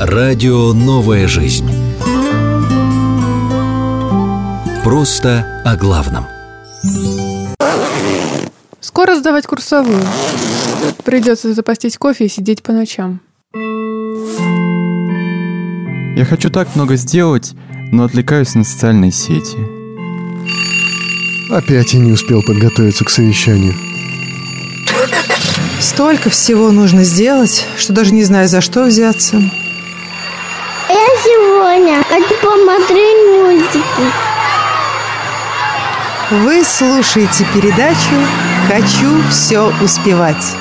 Радио «Новая жизнь». Просто о главном. Скоро сдавать курсовую. Придется запастись кофе и сидеть по ночам. Я хочу так много сделать, но отвлекаюсь на социальные сети. Опять я не успел подготовиться к совещанию. Столько всего нужно сделать, что даже не знаю, за что взяться. Сегодня хочу посмотреть мультики. Вы слушаете передачу «Хочу все успевать».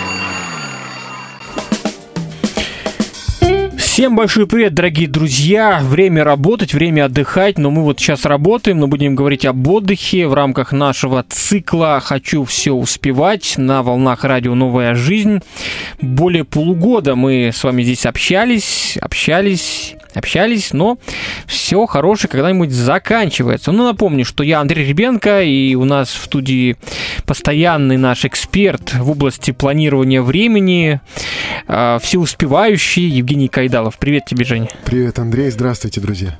Всем большой привет, дорогие друзья! Время работать, время отдыхать, но мы вот сейчас работаем, но будем говорить об отдыхе в рамках нашего цикла «Хочу все успевать» на волнах радио «Новая жизнь». Более полугода мы с вами здесь общались, общались, общались, но все хорошее когда-нибудь заканчивается. Ну, напомню, что я Андрей Ребенко, и у нас в студии постоянный наш эксперт в области планирования времени, э, всеуспевающий Евгений Кайдалов. Привет тебе, Женя. Привет, Андрей. Здравствуйте, друзья.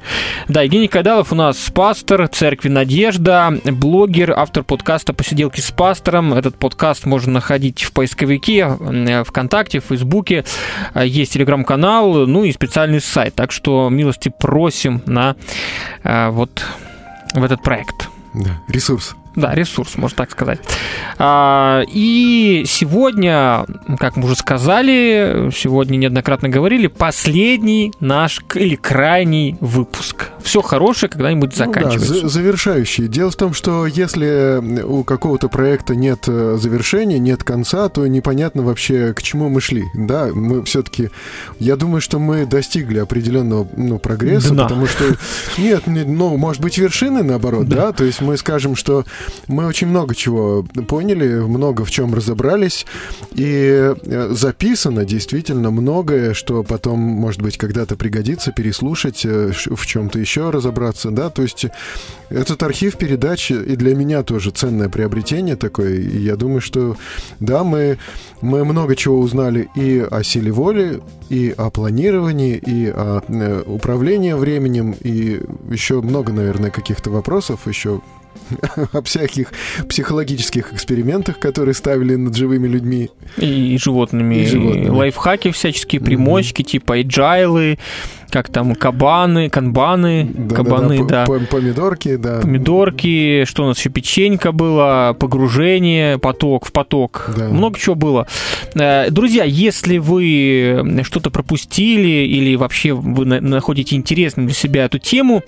Да, Евгений Кайдалов у нас пастор Церкви Надежда, блогер, автор подкаста «Посиделки с пастором». Этот подкаст можно находить в поисковике, э, ВКонтакте, в Фейсбуке. Э, Есть телеграм-канал, ну и специальный сайт. Так что милости просим на э, вот в этот проект. Да, ресурс. Да, ресурс, можно так сказать. А, и сегодня, как мы уже сказали, сегодня неоднократно говорили, последний наш или крайний выпуск. Все хорошее когда-нибудь Ну да, заканчивается. за- завершающий. Дело в том, что если у какого-то проекта нет э, завершения, нет конца, то непонятно вообще, к чему мы шли. Да, мы все-таки... Я думаю, что мы достигли определенного ну, прогресса, Дна. потому что... Нет, не- ну, может быть, вершины, наоборот, да? То есть мы скажем, что мы очень много чего поняли, много в чем разобрались, и э, записано действительно многое, что потом, может быть, когда-то пригодится переслушать, э, в чем-то еще разобраться, да, то есть этот архив передач и для меня тоже ценное приобретение такое, и я думаю, что да, мы, мы много чего узнали и о силе воли, и о планировании, и о э, управлении временем, и еще много, наверное, каких-то вопросов еще о всяких психологических экспериментах, которые ставили над живыми людьми. И животными. И животными. Лайфхаки всяческие, примочки, типа эджайлы, как там, кабаны, канбаны, кабаны, по- да. по- Помидорки, да. Помидорки, что у нас еще печенька было, погружение, поток в поток. Да. Много чего было. Э, Друзья, если вы что-то пропустили или вообще вы на- находите интересным для себя эту тему,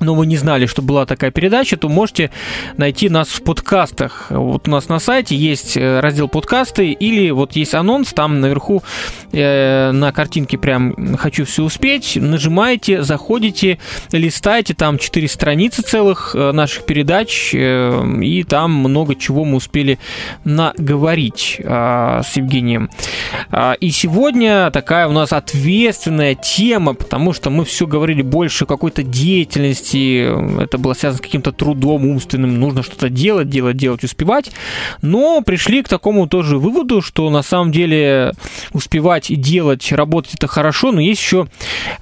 но вы не знали, что была такая передача, то можете найти нас в подкастах. Вот у нас на сайте есть э, раздел подкасты, или вот есть анонс, там наверху э, на картинке прям «Хочу все успеть», нажимаете, заходите, листаете, там 4 страницы целых э, наших передач, э, и там много чего мы успели наговорить э, с Евгением. А, И сегодня такая у нас ответственная тема, потому что мы все говорили больше какой-то деятельности, это было связано с каким-то трудом умственным, нужно что-то делать, делать, делать, успевать, но пришли к такому тоже выводу, что на самом деле успевать и делать, работать это хорошо, но есть еще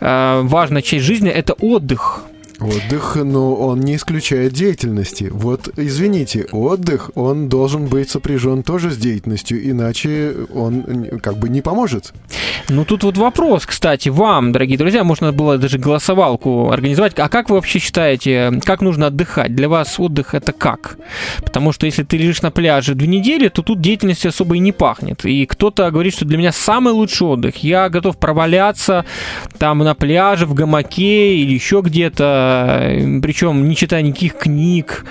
э, важная часть жизни, это отдых. Отдых, но он не исключает деятельности. Вот, извините, отдых, он должен быть сопряжен тоже с деятельностью, иначе он как бы не поможет. Ну, тут вот вопрос, кстати, вам, дорогие друзья, можно было даже голосовалку организовать. А как вы вообще считаете, как нужно отдыхать? Для вас отдых это как? Потому что если ты лежишь на пляже две недели, то тут деятельности особо и не пахнет. И кто-то говорит, что для меня самый лучший отдых. Я готов проваляться там на пляже, в гамаке или еще где-то, причем не читая никаких книг.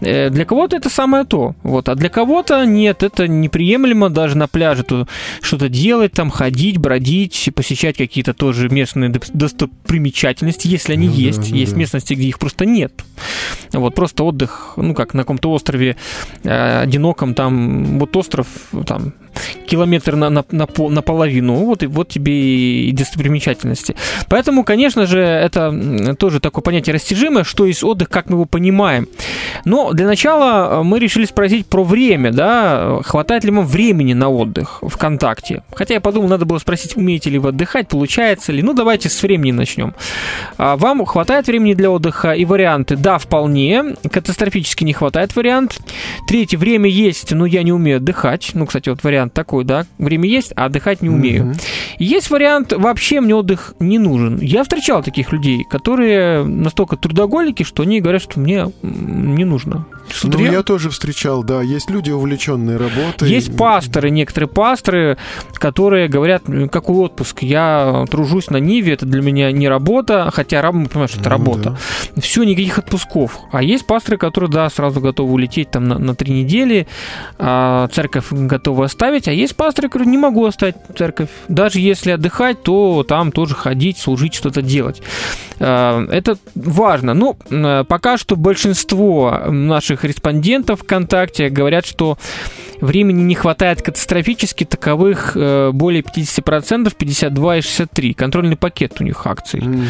Э, Для кого-то это самое то. Вот. А для кого-то нет, это неприемлемо даже на пляже то что-то делать, там ходить, бродить, посещать какие-то тоже местные достопримечательности, если они Ну да, есть. ну есть да. местности, где их просто нет. Вот просто отдых, ну как на каком-то острове э, одиноком, там вот остров, там километр на, на, на, пол- наполовину, вот, и, вот тебе и, достопримечательности. Поэтому, конечно же, это тоже такое понятие растяжимое, что есть отдых, как мы его понимаем. Но для начала э, мы решили спросить про время, да, хватает ли вам времени на отдых ВКонтакте. Хотя я подумал, надо было спросить, умеете ли вы отдыхать, получается ли. Ну, давайте с времени начнем. А Вам хватает времени для отдыха и варианты? Да, вполне. Катастрофически не хватает вариант. Третье, время есть, но я не умею отдыхать. Ну, кстати, вот вариант такой, да. Время есть, а отдыхать не умею. Мгм. Есть вариант, вообще мне отдых не нужен. Я встречал таких людей, которые настолько трудоголики, что они говорят, что мне не нужно. С Ну, я тоже встречал, да. Есть люди, увлеченные работой. Есть пасторы, некоторые пасторы, которые говорят, «М, какой отпуск, я тружусь на Ниве, это для меня не работа, хотя раб, мы понимаем, что это Ну, работа. Все, никаких отпусков. А есть пасторы, которые, да, сразу готовы улететь там на, на три недели, а церковь готова оставить, а есть пасторы, которые не могу оставить церковь. Даже если отдыхать, то там тоже ходить, служить, что-то делать. А, Это важно. Ну, м, пока что большинство наших респондентов ВКонтакте говорят, что времени не хватает катастрофически, таковых э, более 50%, 52 и 63. Контрольный пакет у них акций. Мгм.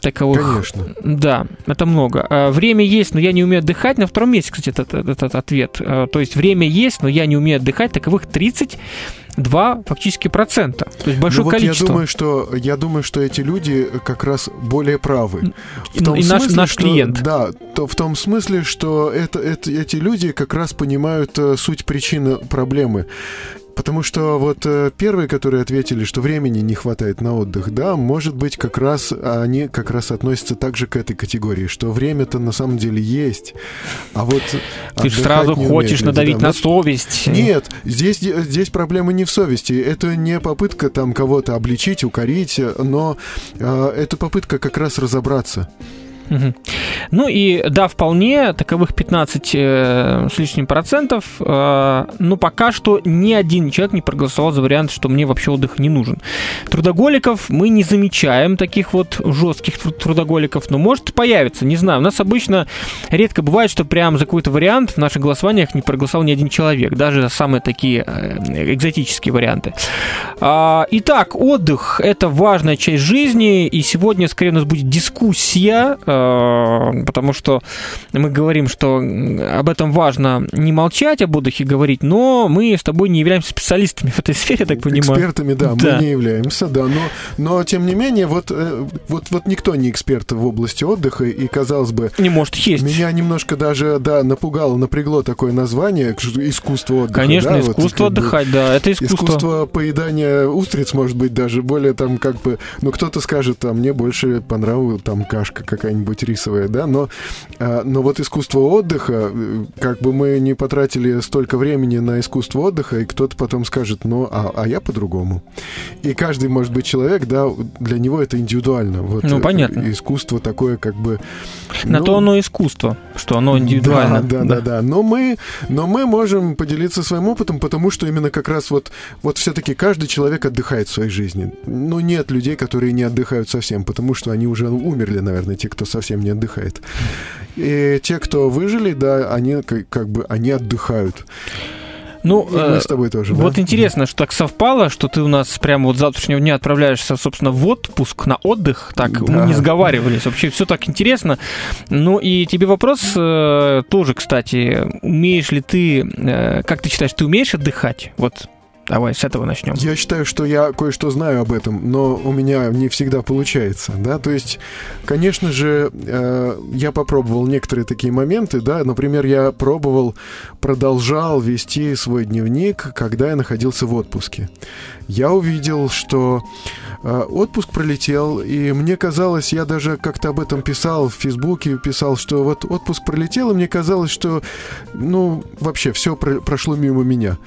Таковых Конечно. да, это много. А, Время есть, но я не умею отдыхать. На втором месте, кстати, этот, этот ответ. А, То есть время есть, но я не умею отдыхать. Таковых 32 фактически процента. То есть большое Ну вот количество. Я думаю, что я думаю, что эти люди как раз более правы. В том и наш, смысле, наш что- клиент. Да, то в том смысле, что это, это- эти люди как раз понимают э, суть причины проблемы. Потому что вот э, первые, которые ответили, что времени не хватает на отдых, да, может быть, как раз они как раз относятся также к этой категории, что время-то на самом деле есть, а вот Ты же сразу хочешь люди, надавить да. на Вот совесть. нет, здесь, здесь проблема не в совести. Это не попытка там кого-то обличить, укорить, но э, это попытка как раз разобраться. Ну и да, вполне, таковых 15 э, с лишним процентов, э, но пока что ни один человек не проголосовал за вариант, что мне вообще отдых не нужен. Трудоголиков мы не замечаем, таких вот жестких тру- трудоголиков, но может появиться, не знаю. У нас обычно редко бывает, что прям за какой-то вариант в наших голосованиях не проголосовал ни один человек, даже самые такие э, экзотические варианты. А, Итак, отдых – это важная часть жизни, и сегодня, скорее, у нас будет дискуссия, э, потому что мы говорим, что об этом важно не молчать, об отдыхе говорить, но мы с тобой не являемся специалистами в этой сфере, я так понимаю. Экспертами, да, Да. мы не являемся, да, но, но тем не менее, вот, э, вот, вот никто не эксперт в области отдыха, и, казалось бы, Не может есть. меня немножко даже, да, напугало, напрягло такое название, искусство отдыха. Конечно, да, вот искусство бы отдыхать, да, это искусство. Искусство поедания устриц, может быть, даже более там как бы... Ну, кто-то скажет, а мне больше понравилась там кашка какая-нибудь рисовая, да, но, а, но вот искусство отдыха, э, как бы мы не потратили столько времени на искусство отдыха, и кто-то потом скажет, ну, а, а я по-другому. И каждый, может быть, человек, да, для него это индивидуально. Вот, Ну, э, понятно. Искусство такое как бы... На ну, то оно искусство, что оно индивидуально. да, да, да, да. Но мы, но мы можем поделиться своим опытом, потому что именно как раз вот, вот все-таки каждый человек отдыхает в своей жизни. Ну, нет людей, которые не отдыхают совсем, потому что они уже умерли, наверное, те, кто совсем не отдыхает. И те, кто выжили, да, они как бы, они отдыхают. Ну, И мы э, с тобой тоже, да? Вот интересно, что так совпало, что ты у нас прямо вот с завтрашнего дня отправляешься, собственно, в отпуск, на отдых. Так, Да. мы не сговаривались. Вообще все так интересно. Ну и тебе вопрос э, тоже, кстати. Умеешь ли ты, э, как ты считаешь, ты умеешь отдыхать? Вот давай с этого начнем. Я считаю, что я кое-что знаю об этом, но у меня не всегда получается, да, то есть, конечно же, э, я попробовал некоторые такие моменты, да, например, я пробовал, продолжал вести свой дневник, когда я находился в отпуске. Я увидел, что э, отпуск пролетел, и мне казалось, я даже как-то об этом писал в Фейсбуке, писал, что вот отпуск пролетел, и мне казалось, что, ну, вообще все прошло мимо меня.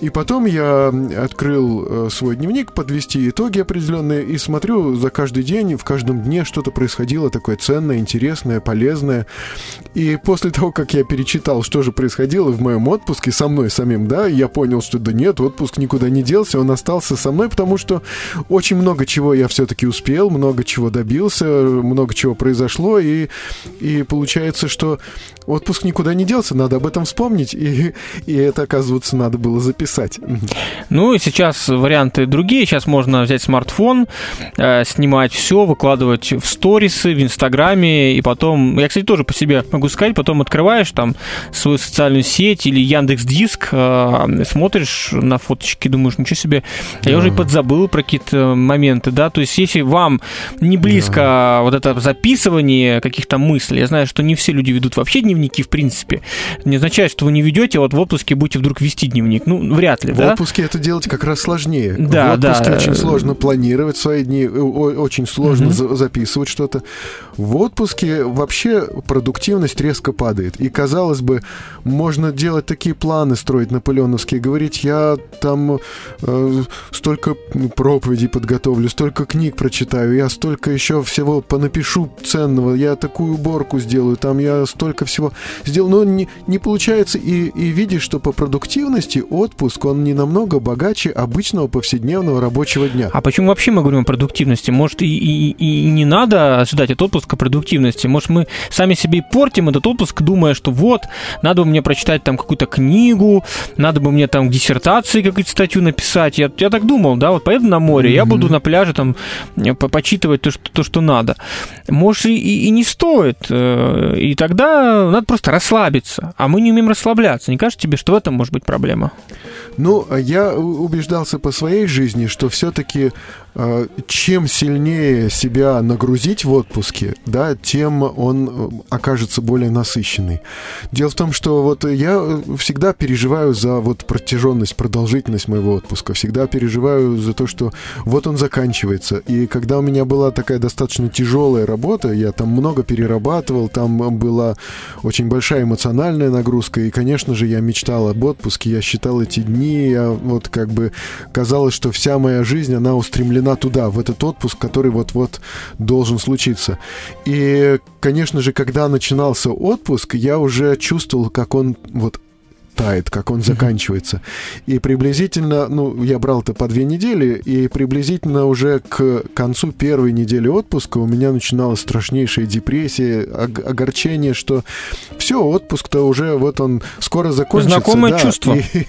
И потом я открыл э, свой дневник, подвести итоги определенные, и смотрю за каждый день, в каждом дне что-то происходило такое ценное, интересное, полезное. И после того, как я перечитал, что же происходило в моем отпуске со мной самим, да, я понял, что да нет, отпуск никуда не делся, он остался со мной, потому что очень много чего я все-таки успел, много чего добился, много чего произошло, и, и получается, что отпуск никуда не делся, надо об этом вспомнить, и, и это, оказывается, надо было записать записать. Ну и сейчас варианты другие. Сейчас можно взять смартфон, э, снимать все, выкладывать в сторисы, в Инстаграме, и потом... Я, кстати, тоже по себе могу сказать, потом открываешь там свою социальную сеть или Яндекс Диск, э, смотришь на фоточки, думаешь, ничего себе, а я уже и подзабыл про какие-то моменты, да, то есть если вам не близко вот это записывание каких-то мыслей, я знаю, что не все люди ведут вообще дневники, в принципе, не означает, что вы не ведете, а вот в отпуске будете вдруг вести дневник, ну, вряд ли, В да? отпуске это делать как раз сложнее. Да, в отпуске да. очень сложно планировать свои дни, о- очень сложно за- записывать что-то. В отпуске вообще продуктивность резко падает. И, казалось бы, можно делать такие планы, строить наполеоновские, говорить, я там э, столько проповедей подготовлю, столько книг прочитаю, я столько еще всего понапишу ценного, я такую уборку сделаю, там я столько всего сделал, но не, не получается, и, и видишь, что по продуктивности отпуск, он не намного богаче обычного повседневного рабочего дня. А почему вообще мы говорим о продуктивности? Может, и, и, и не надо ожидать от отпуска продуктивности? Может, мы сами себе портим этот отпуск, думая, что вот, надо бы мне прочитать там какую-то книгу, надо бы мне там диссертации какую-то статью написать. Я, я так думал, да, вот поеду на море, я Мгм. буду на пляже там э, по- почитывать то, что, то, что надо. Может, и, и- и не стоит. э, И тогда надо просто расслабиться. А мы не умеем расслабляться. Не кажется тебе, что в этом может быть проблема? Ну, а я убеждался по своей жизни, что все-таки чем сильнее себя нагрузить в отпуске, да, тем он э, окажется более насыщенный. Дело в том, что вот я э, всегда переживаю за вот протяженность, продолжительность моего отпуска. Всегда переживаю за то, что вот он заканчивается. И когда у меня была такая достаточно тяжелая работа, я там много перерабатывал, там была очень большая эмоциональная нагрузка, и, конечно же, я мечтал об отпуске, я считал эти дни, я вот как бы казалось, что вся моя жизнь, она устремлена туда, в этот отпуск, который вот-вот должен случиться. И, конечно же, когда начинался отпуск, я уже чувствовал, как он вот тает, как он заканчивается. И приблизительно, ну, я брал это по две недели, и приблизительно уже к концу первой недели отпуска у меня начиналась страшнейшая депрессия, ог- огорчение, что все, отпуск-то уже вот он скоро закончится. Знакомое да. чувство. И,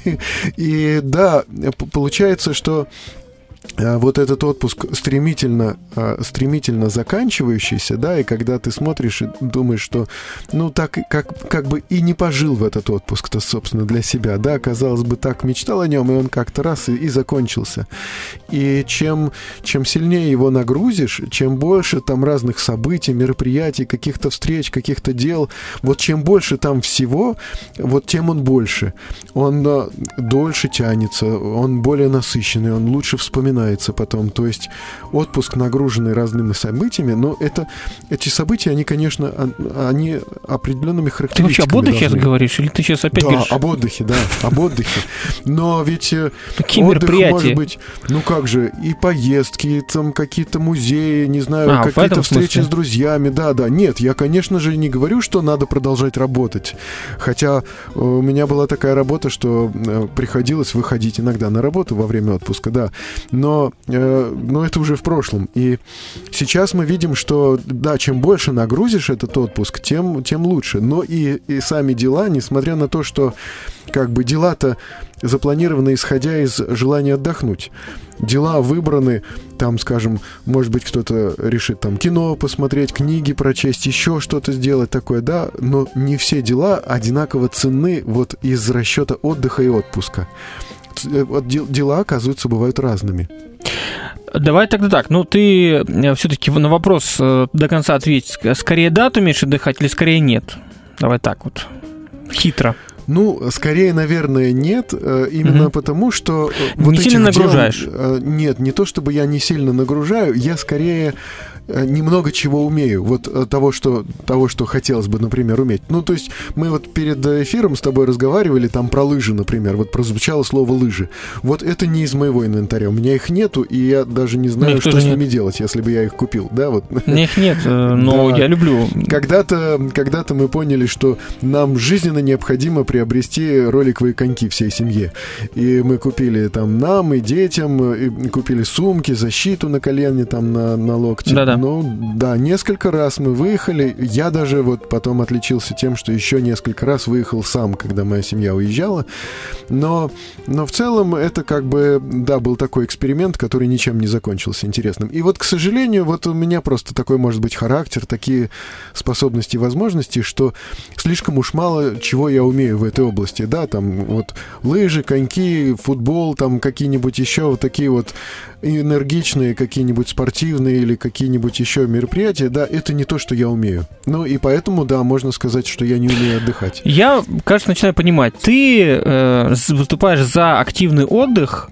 и да, получается, что вот этот отпуск стремительно, а, стремительно заканчивающийся, да, и когда ты смотришь и думаешь, что, ну, так как, как бы и не пожил в этот отпуск-то, собственно, для себя, да, казалось бы, так мечтал о нем, и он как-то раз и, и закончился. И чем, чем сильнее его нагрузишь, чем больше там разных событий, мероприятий, каких-то встреч, каких-то дел, вот чем больше там всего, вот тем он больше. Он а, дольше тянется, он более насыщенный, он лучше вспоминается потом. То есть отпуск, нагруженный разными событиями, но это, эти события, они, конечно, они определенными Ты вообще характеристиками об отдыхе сейчас должны- говоришь? Или ты сейчас опять да, говоришь, об отдыхе, да, об отдыхе. Но ведь э, какие отдых может быть, ну как же, и поездки, там какие-то музеи, не знаю, А, какие-то встречи смысле? с друзьями, да, да. Нет, я, конечно же, не говорю, что надо продолжать работать. Хотя э, у меня была такая работа, что э, приходилось выходить иногда на работу во время отпуска, да. Но, э, но это уже в прошлом. И сейчас мы видим, что, да, чем больше нагрузишь этот отпуск, тем, тем лучше. Но и, и сами дела, несмотря на то, что как бы дела-то запланированы исходя из желания отдохнуть. Дела выбраны, там, скажем, может быть, кто-то решит там кино посмотреть, книги прочесть, еще что-то сделать такое, да, но не все дела одинаково ценны вот из расчета отдыха и отпуска. Э, дела, оказывается, бывают разными. Давай тогда так. Ну, ты все-таки на вопрос э, до конца ответь. Скорее да, ты умеешь отдыхать или скорее нет? Давай так вот. Хитро. Ну, скорее, наверное, нет, э, именно Мгм. потому что... э, Не этих сильно нагружаешь? э, Нет, не то чтобы я не сильно нагружаю, я скорее немного чего умею. Вот того что, того, что хотелось бы, например, уметь. Ну, то есть мы вот перед эфиром с тобой разговаривали там про лыжи, например. Вот прозвучало слово лыжи. Вот это не из моего инвентаря. У меня их нету, и я даже не знаю, что с нет. ними делать, если бы я их купил. Да, вот. У меня их нет, но Да. я люблю. Когда-то, когда-то мы поняли, что нам жизненно необходимо приобрести роликовые коньки всей семье. И мы купили там нам и детям, и купили сумки, защиту на колене, там на, на локте. Да-да. Ну, да, несколько раз мы выехали. Я даже вот потом отличился тем, что еще несколько раз выехал сам, когда моя семья уезжала. Но, но в целом это как бы, да, был такой эксперимент, который ничем не закончился интересным. И вот, к сожалению, вот у меня просто такой, может быть, характер, такие способности и возможности, что слишком уж мало чего я умею в этой области. Да, там вот лыжи, коньки, футбол, там какие-нибудь еще вот такие вот энергичные какие-нибудь спортивные или какие-нибудь еще мероприятия, да, это не то, что я умею. Ну и поэтому, да, можно сказать, что я не умею отдыхать. Я, кажется, начинаю понимать. Ты э, выступаешь за активный отдых,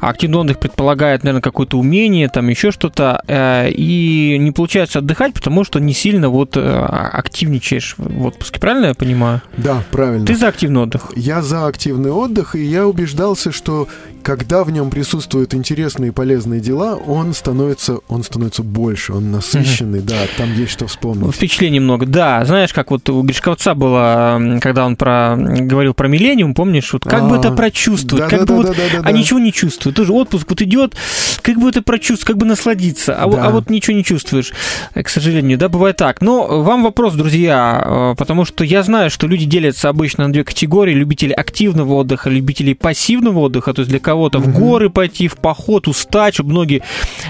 а активный отдых предполагает, наверное, какое-то умение, там еще что-то, э, и не получается отдыхать, потому что не сильно вот э, активничаешь в отпуске, правильно я понимаю? Да, правильно. Ты за активный отдых? Я за активный отдых, и я убеждался, что когда в нем присутствуют интересные и полезные дела, он становится, он становится больше, он насыщенный, да, там есть что вспомнить. Впечатлений много, да. Знаешь, как вот у Гришковца было, когда он про, говорил про миллениум, помнишь, вот как бы это прочувствовать, как бы вот, а ничего не чувствует. Тоже отпуск вот идет, как бы это прочувствовать, как бы насладиться, а, а вот ничего не чувствуешь, к сожалению, да, бывает так. Но вам вопрос, друзья, потому что я знаю, что люди делятся обычно на две категории, любители активного отдыха, любители пассивного отдыха, то есть для кого-то в горы пойти, в поход, устать, чтобы ноги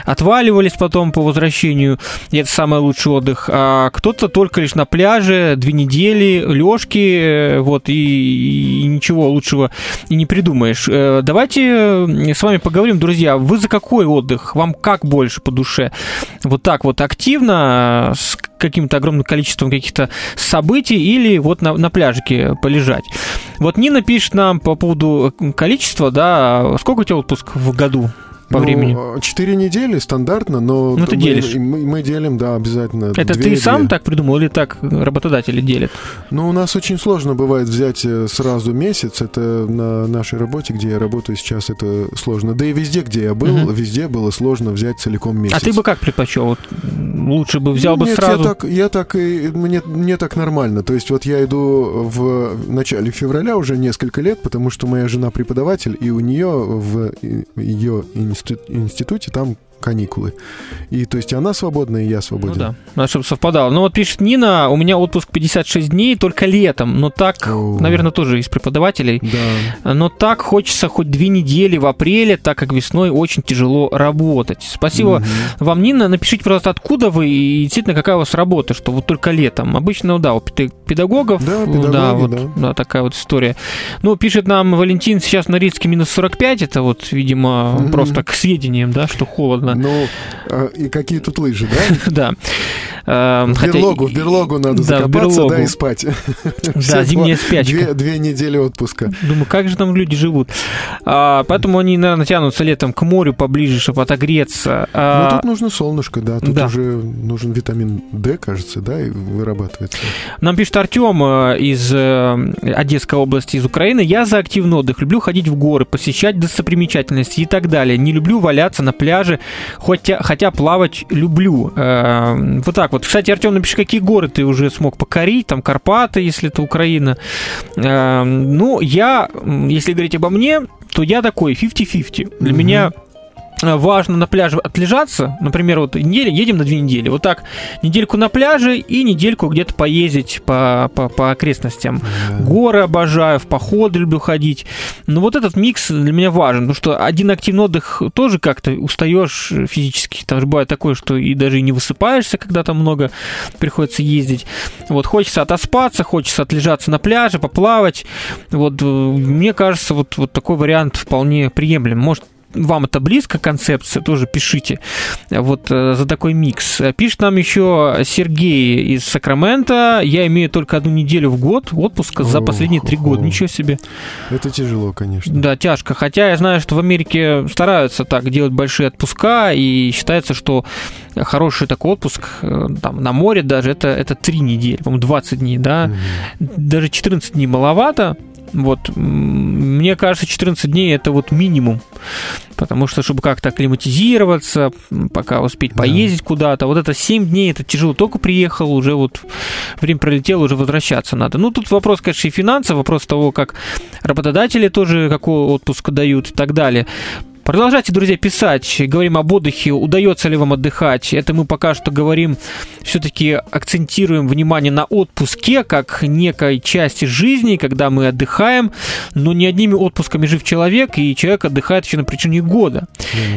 отваливались потом по возвращению, и это самый лучший отдых. А кто-то только лишь на пляже, две недели, лёжки, вот, и, и ничего лучшего и не придумаешь. Э, давайте с вами поговорим, друзья, вы за какой отдых? Вам как больше по душе? Вот так вот активно, с каким-то огромным количеством каких-то событий или вот на, на пляжике полежать. Вот Нина пишет нам по поводу количества, да, сколько у тебя отпуск в году? По ну, времени? Четыре недели стандартно, но ну, ты мы, делишь. Мы, мы делим, да, обязательно. Это две, ты две. сам так придумал или так работодатели делят? Ну, у нас очень сложно бывает взять э, сразу месяц. Это на нашей работе, где я работаю сейчас, это сложно. Да и везде, где я был, угу. везде было сложно взять целиком месяц. А ты бы как предпочел? Вот лучше бы взял Нет, бы сразу? Я так, я так и мне, мне так нормально. То есть вот я иду в начале февраля уже несколько лет, потому что моя жена преподаватель, и у нее в ее институте там каникулы. И то есть она свободна, и я свободен. Ну да, надо, чтобы совпадало. Ну вот пишет Нина, у меня отпуск 56 дней, только летом. Но так, О. наверное, тоже из преподавателей. Да. Но так хочется хоть две недели в апреле, так как весной очень тяжело работать. Спасибо Мгм. вам, Нина. Напишите, пожалуйста, откуда вы и действительно какая у вас работа, что вот только летом. Обычно, да, у педа- педагогов, Да, да, педагоги, вот, да. да, такая вот история. Ну, пишет нам Валентин, сейчас на Рицке минус 45, это вот, видимо, Мгм. просто к сведениям, да, что холодно. Ну, а, и какие тут лыжи, да? Да. Эм, В берлогу, в берлогу надо закопаться, да, и спать. Да, зимняя спячка. Две, недели отпуска. Думаю, как же там люди живут. А, поэтому они, наверное, тянутся летом к морю поближе, чтобы отогреться. Ну, А, тут нужно солнышко, да. Тут уже нужен витамин D, кажется, да, и вырабатывается. Нам пишет Артем э, из э, Одесской области, из Украины. Я за активный отдых. Люблю ходить в горы, посещать достопримечательности и так далее. Не люблю валяться на пляже, хотя, хотя плавать люблю. Э, Вот так вот. Кстати, Артем, напиши, какие горы ты уже смог покорить. Там Карпаты, если это Украина. Э, Ну, я, если говорить обо мне, то я такой 50-50. Для Мгм. меня важно на пляже отлежаться. Например, вот неделя, едем на две недели. Вот так, недельку на пляже и недельку где-то поездить по, по, по окрестностям. Да. Горы обожаю, в походы люблю ходить. Но вот этот микс для меня важен, потому что один активный отдых тоже как-то устаешь физически. Там же бывает такое, что и даже и не высыпаешься, когда там много приходится ездить. Вот хочется отоспаться, хочется отлежаться на пляже, поплавать. Вот э, мне кажется, вот, вот такой вариант вполне приемлем. Может, вам это близко, концепция, тоже пишите. Вот э, за такой микс. Пишет нам еще Сергей из Сакрамента. Я имею только одну неделю в год отпуска за последние три года. Ничего себе. Это тяжело, конечно. Да, тяжко. Хотя я знаю, что в Америке стараются так делать большие отпуска, и считается, что хороший такой отпуск э, там, на море даже это, это 3 недели, по-моему, 20 дней, да. Мгм. Даже 14 дней маловато. Вот, мне кажется, 14 дней это вот минимум. Потому что, чтобы как-то акклиматизироваться, пока успеть Да. поездить куда-то, вот это 7 дней, это тяжело. Только приехал, уже вот время пролетело, уже возвращаться надо. Ну, тут вопрос, конечно, и финансов, вопрос того, как работодатели тоже какой отпуск дают и так далее. Продолжайте, друзья, писать. Говорим об отдыхе. Удается ли вам отдыхать? Это мы пока что говорим, все-таки акцентируем внимание на отпуске, как некой части жизни, когда мы отдыхаем. Но не одними отпусками жив человек, и человек отдыхает еще на причине года.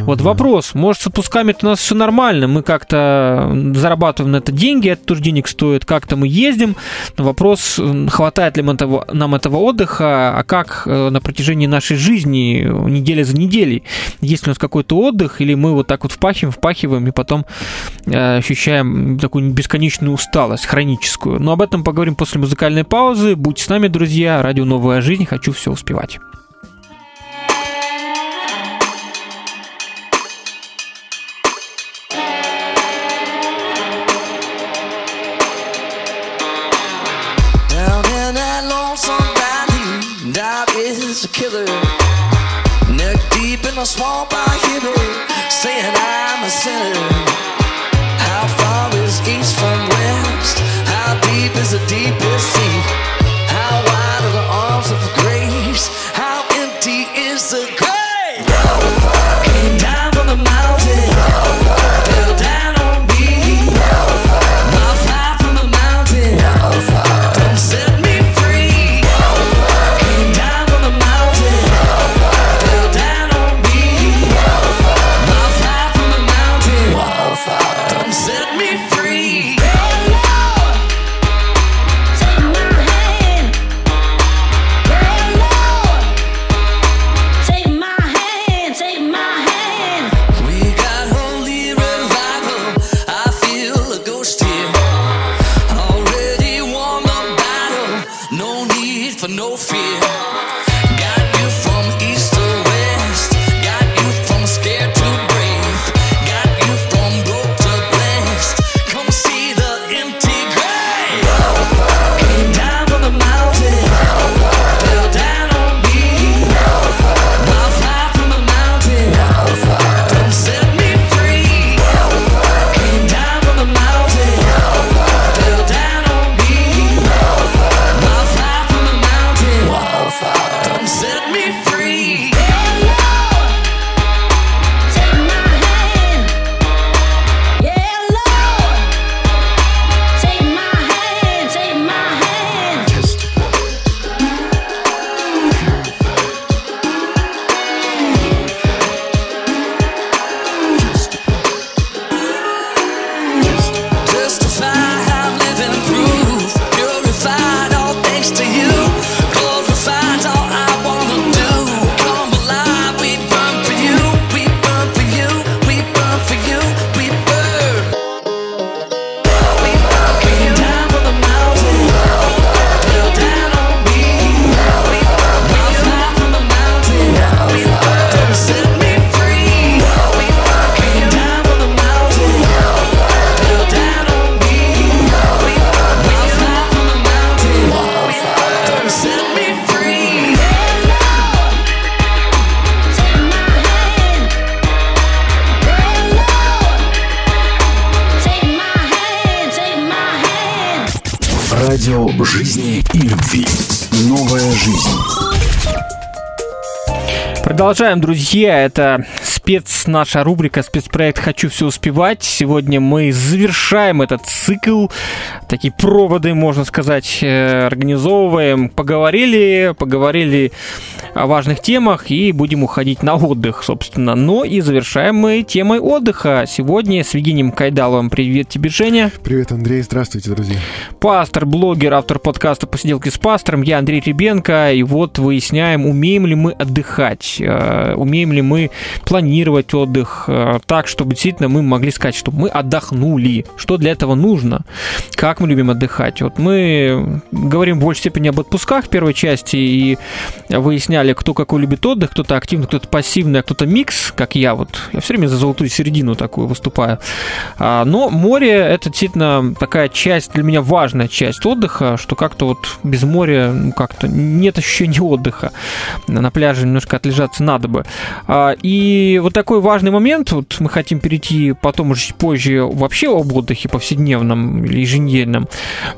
Вот вопрос, может, с отпусками у нас все нормально, мы как-то зарабатываем на это деньги, это тоже денег стоит, как-то мы ездим. Но вопрос, хватает ли нам этого, нам этого отдыха, а как э, на протяжении нашей жизни, э, неделя за неделей, есть ли у нас какой-то отдых, или мы вот так вот впахиваем, впахиваем, и потом э, ощущаем такую бесконечную усталость, хроническую. Но об этом поговорим после музыкальной паузы. Будьте с нами, друзья. Радио «Новая жизнь». Хочу все успевать. Swamp, I hear me saying I'm a sinner. How far is east from west? How deep is the deepest Продолжаем, друзья. Это спец, наша рубрика, спецпроект «Хочу все успевать». Сегодня мы завершаем этот цикл. Такие проводы, можно сказать, э, организовываем. Поговорили, поговорили о важных темах и будем уходить на отдых, собственно. Но и завершаем мы темой отдыха. Сегодня с Евгением Кайдаловым. Привет тебе, Женя. Привет, Андрей, здравствуйте, друзья. Пастор, блогер, автор подкаста «Посиделки с пастором». Я Андрей Ребенко. И вот выясняем, умеем ли мы отдыхать, э, умеем ли мы планировать отдых э, так, чтобы действительно мы могли сказать, что мы отдохнули. Что для этого нужно? Как мы любим отдыхать? Вот мы говорим в большей степени об отпусках в первой части и выясняли, кто какой любит отдых, кто-то активный, кто-то пассивный, а кто-то микс, как я вот. Я все время за золотую середину такую выступаю. А, Но море это действительно такая часть, для меня важная часть отдыха, что как-то вот без моря ну, как-то нет ощущения отдыха. На пляже немножко отлежаться надо бы. А, И вот такой важный момент, вот мы хотим перейти потом уже позже вообще об отдыхе повседневном или еженедельном.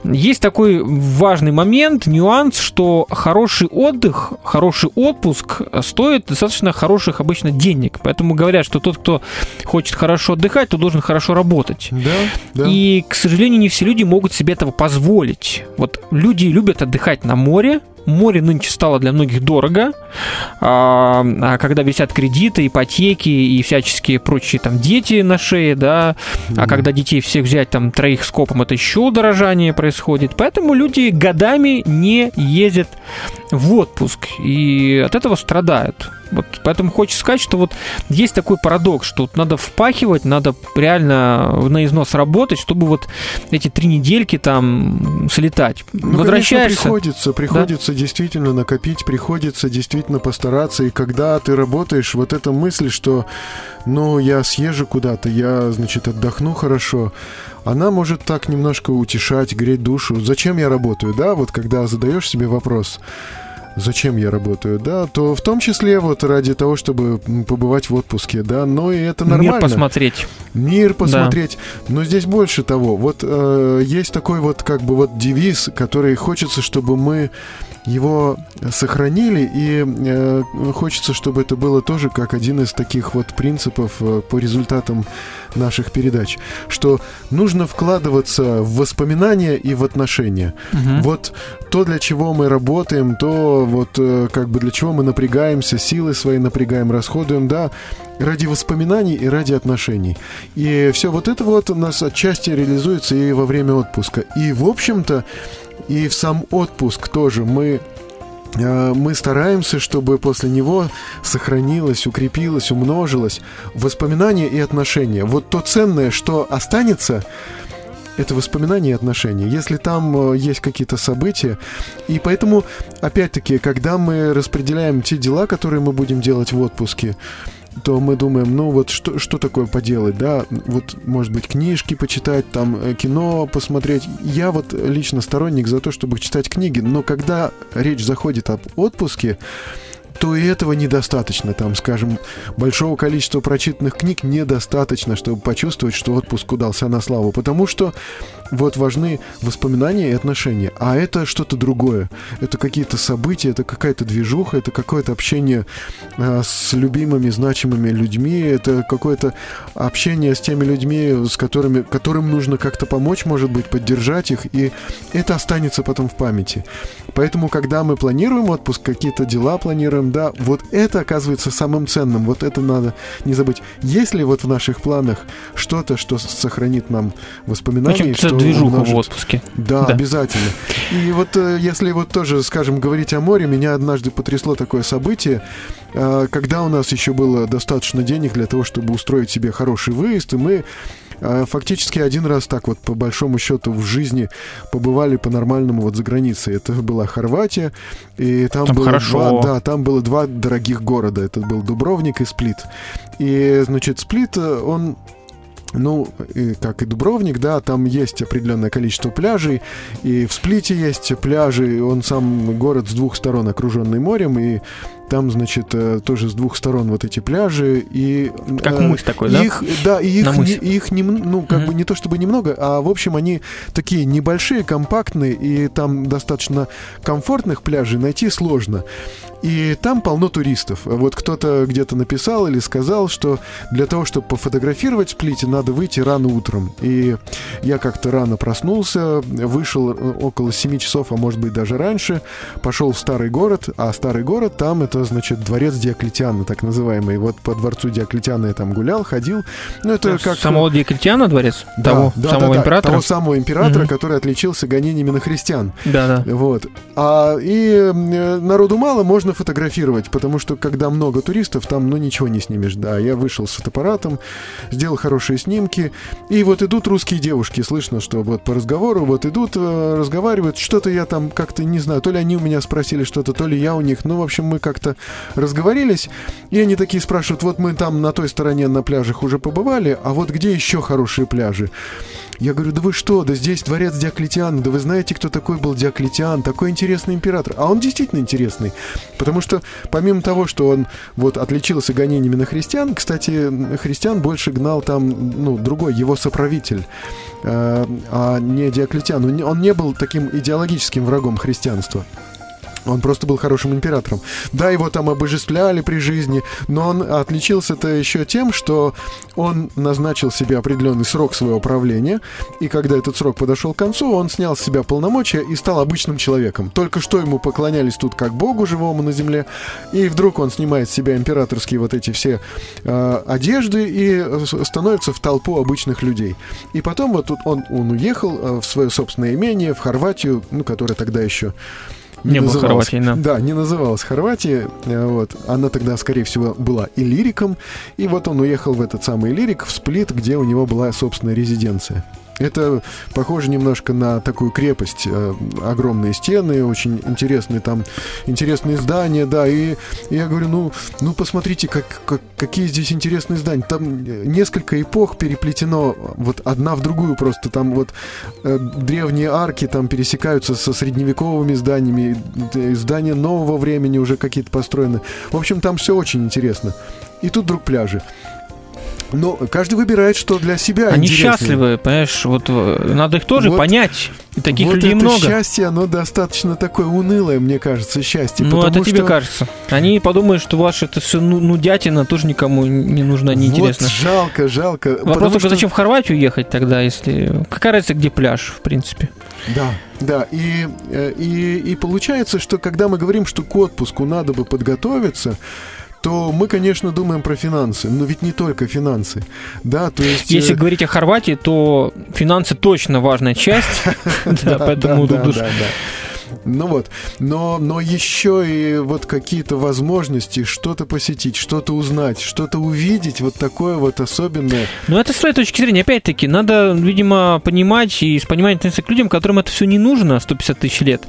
Есть такой важный момент, нюанс, что хороший отдых, хороший отпуск стоит достаточно хороших обычно денег. Поэтому говорят, что тот, кто хочет хорошо отдыхать, то должен хорошо работать. Да, да. И, к сожалению, не все люди могут себе этого позволить. Вот люди любят отдыхать на море, Море нынче стало для многих дорого, а, а когда висят кредиты, ипотеки и всяческие прочие там дети на шее, да, а когда детей всех взять там троих скопом, это еще дорожание происходит. Поэтому люди годами не ездят в отпуск и от этого страдают. Вот поэтому хочется сказать, что вот есть такой парадокс, что вот надо впахивать, надо реально на износ работать, чтобы вот эти три недельки там слетать. Ну, Возвращаешься. конечно, приходится, приходится действительно накопить, приходится действительно постараться. И когда ты работаешь, вот эта мысль, что, ну, я съезжу куда-то, я, значит, отдохну хорошо, она может так немножко утешать, греть душу. Зачем я работаю, да? Вот когда задаешь себе вопрос, зачем я работаю, да, то в том числе вот ради того, чтобы побывать в отпуске, да, но и это нормально. Мир посмотреть. Мир посмотреть. Но здесь больше того. Вот э, есть такой вот как бы вот девиз, который хочется, чтобы мы его сохранили, и э, хочется, чтобы это было тоже как один из таких вот принципов э, по результатам наших передач, что нужно вкладываться в воспоминания и в отношения. Мгм. Вот то, для чего мы работаем, то вот э, как бы для чего мы напрягаемся, силы свои напрягаем, расходуем, да, ради воспоминаний и ради отношений. И все вот это вот у нас отчасти реализуется и во время отпуска. И, в общем-то, и в сам отпуск тоже мы мы стараемся, чтобы после него сохранилось, укрепилось, умножилось воспоминания и отношения. Вот то ценное, что останется, это воспоминания и отношения. Если там э, есть какие-то события, и поэтому, опять-таки, когда мы распределяем те дела, которые мы будем делать в отпуске, то мы думаем, ну вот что, что такое поделать, да, вот может быть книжки почитать, там э, кино посмотреть. Я вот лично сторонник за то, чтобы читать книги, но когда речь заходит об отпуске, то и этого недостаточно. Там, скажем, большого количества прочитанных книг недостаточно, чтобы почувствовать, что отпуск удался на славу. Потому что вот важны воспоминания и отношения. А это что-то другое. Это какие-то события, это какая-то движуха, это какое-то общение э, с любимыми, значимыми людьми, это какое-то общение с теми людьми, с которыми, которым нужно как-то помочь, может быть, поддержать их, и это останется потом в памяти. Поэтому, когда мы планируем отпуск, какие-то дела планируем, да, вот это оказывается самым ценным, вот это надо не забыть. Есть ли вот в наших планах что-то, что сохранит нам воспоминания? И что движуха в отпуске. Да, Да. обязательно. И вот э, если вот тоже, скажем, говорить о море, меня однажды потрясло такое событие, э, когда у нас еще было достаточно денег для того, чтобы устроить себе хороший выезд, и мы э, фактически один раз так вот по большому счету в жизни побывали по-нормальному вот за границей. Это была Хорватия, и там, Там было хорошо. два, да, там было два дорогих города. Это был Дубровник и Сплит. И, значит, Сплит, он ну, и как и Дубровник, да, там есть определенное количество пляжей, и в Сплите есть пляжи, он сам город с двух сторон окруженный морем, и там, значит, э, тоже с двух сторон вот эти пляжи, и... Как э, мыс такой, да? Их, да, и их, не- их нем- ну, как Мгм. бы не то чтобы немного, а, в общем, они такие небольшие, компактные, и там достаточно комфортных пляжей найти сложно. И там полно туристов. Вот кто-то где-то написал или сказал, что для того, чтобы пофотографировать в Сплите, надо выйти рано утром. И я как-то рано проснулся, вышел э, около 7 часов, а может быть даже раньше, пошел в старый город, а старый город там это это, значит, дворец Диоклетиана, так называемый. Вот по дворцу Диоклетиана я там гулял, ходил. Ну, это как... Самого Диоклетиана дворец? Да, того да, самого да, да, императора? Того самого императора, Мгм. который отличился гонениями на христиан. Да, да. Вот. А, и э, народу мало, можно фотографировать, потому что когда много туристов, там, ну, ничего не снимешь. Да, я вышел с фотоаппаратом, сделал хорошие снимки, и вот идут русские девушки, слышно, что вот по разговору, вот идут, э, разговаривают, что-то я там как-то, не знаю, то ли они у меня спросили что-то, то ли я у них, ну, в общем, мы как-то разговорились, и они такие спрашивают, вот мы там на той стороне на пляжах уже побывали, а вот где еще хорошие пляжи? Я говорю, да вы что, да здесь дворец Диоклетиана, да вы знаете, кто такой был Диоклетиан, такой интересный император. А он действительно интересный, потому что помимо того, что он вот отличился гонениями на христиан, кстати, христиан больше гнал там, ну, другой, его соправитель, э, а не Диоклетиан. Он не был таким идеологическим врагом христианства. Он просто был хорошим императором. Да, его там обожествляли при жизни, но он отличился-то еще тем, что он назначил себе определенный срок своего правления, и когда этот срок подошел к концу, он снял с себя полномочия и стал обычным человеком. Только что ему поклонялись тут как богу живому на земле, и вдруг он снимает с себя императорские вот эти все э, одежды и становится в толпу обычных людей. И потом вот тут он, он уехал э, в свое собственное имение, в Хорватию, ну, которая тогда еще Не было называлась. Хорватии, да. Да, не называлась Хорватия. э, Вот. Она тогда, скорее всего, была и лириком. И вот он уехал в этот самый лирик, в Сплит, где у него была собственная резиденция. Это похоже немножко на такую крепость. э, Огромные стены, очень интересные там, интересные здания, да. И я говорю, ну, ну посмотрите, как, как- какие здесь интересные здания. Там несколько эпох переплетено вот одна в другую просто. Там вот э, древние арки там пересекаются со средневековыми зданиями, э, здания нового времени уже какие-то построены. В общем, там все очень интересно. И тут вдруг пляжи. Но каждый выбирает, что для себя Они счастливы, понимаешь, вот э, надо их тоже Вот- понять. И таких вот людей это много. счастье, оно достаточно такое унылое, мне кажется, счастье. Ну, это потому тебе что кажется. Они подумают, что ваше это все нудятина тоже никому не нужна, не интересно. Вот жалко, жалко. Вопрос только, что- зачем в Хорватию ехать тогда, если... Какая разница, где пляж, в принципе? Да, да. И, э, и, и получается, что когда мы говорим, что к отпуску надо бы подготовиться, то мы, конечно, думаем про финансы, но ведь не только финансы. Да, то есть... Если э, говорить о Хорватии, то финансы точно важная часть. Поэтому да, да, да. Ну вот, но, но еще и вот какие-то возможности что-то посетить, что-то узнать, что-то увидеть, вот такое вот особенное. Ну, это с твоей точки зрения. Опять-таки, надо, видимо, понимать и с пониманием относиться к людям, которым это все не нужно 150 тысяч лет.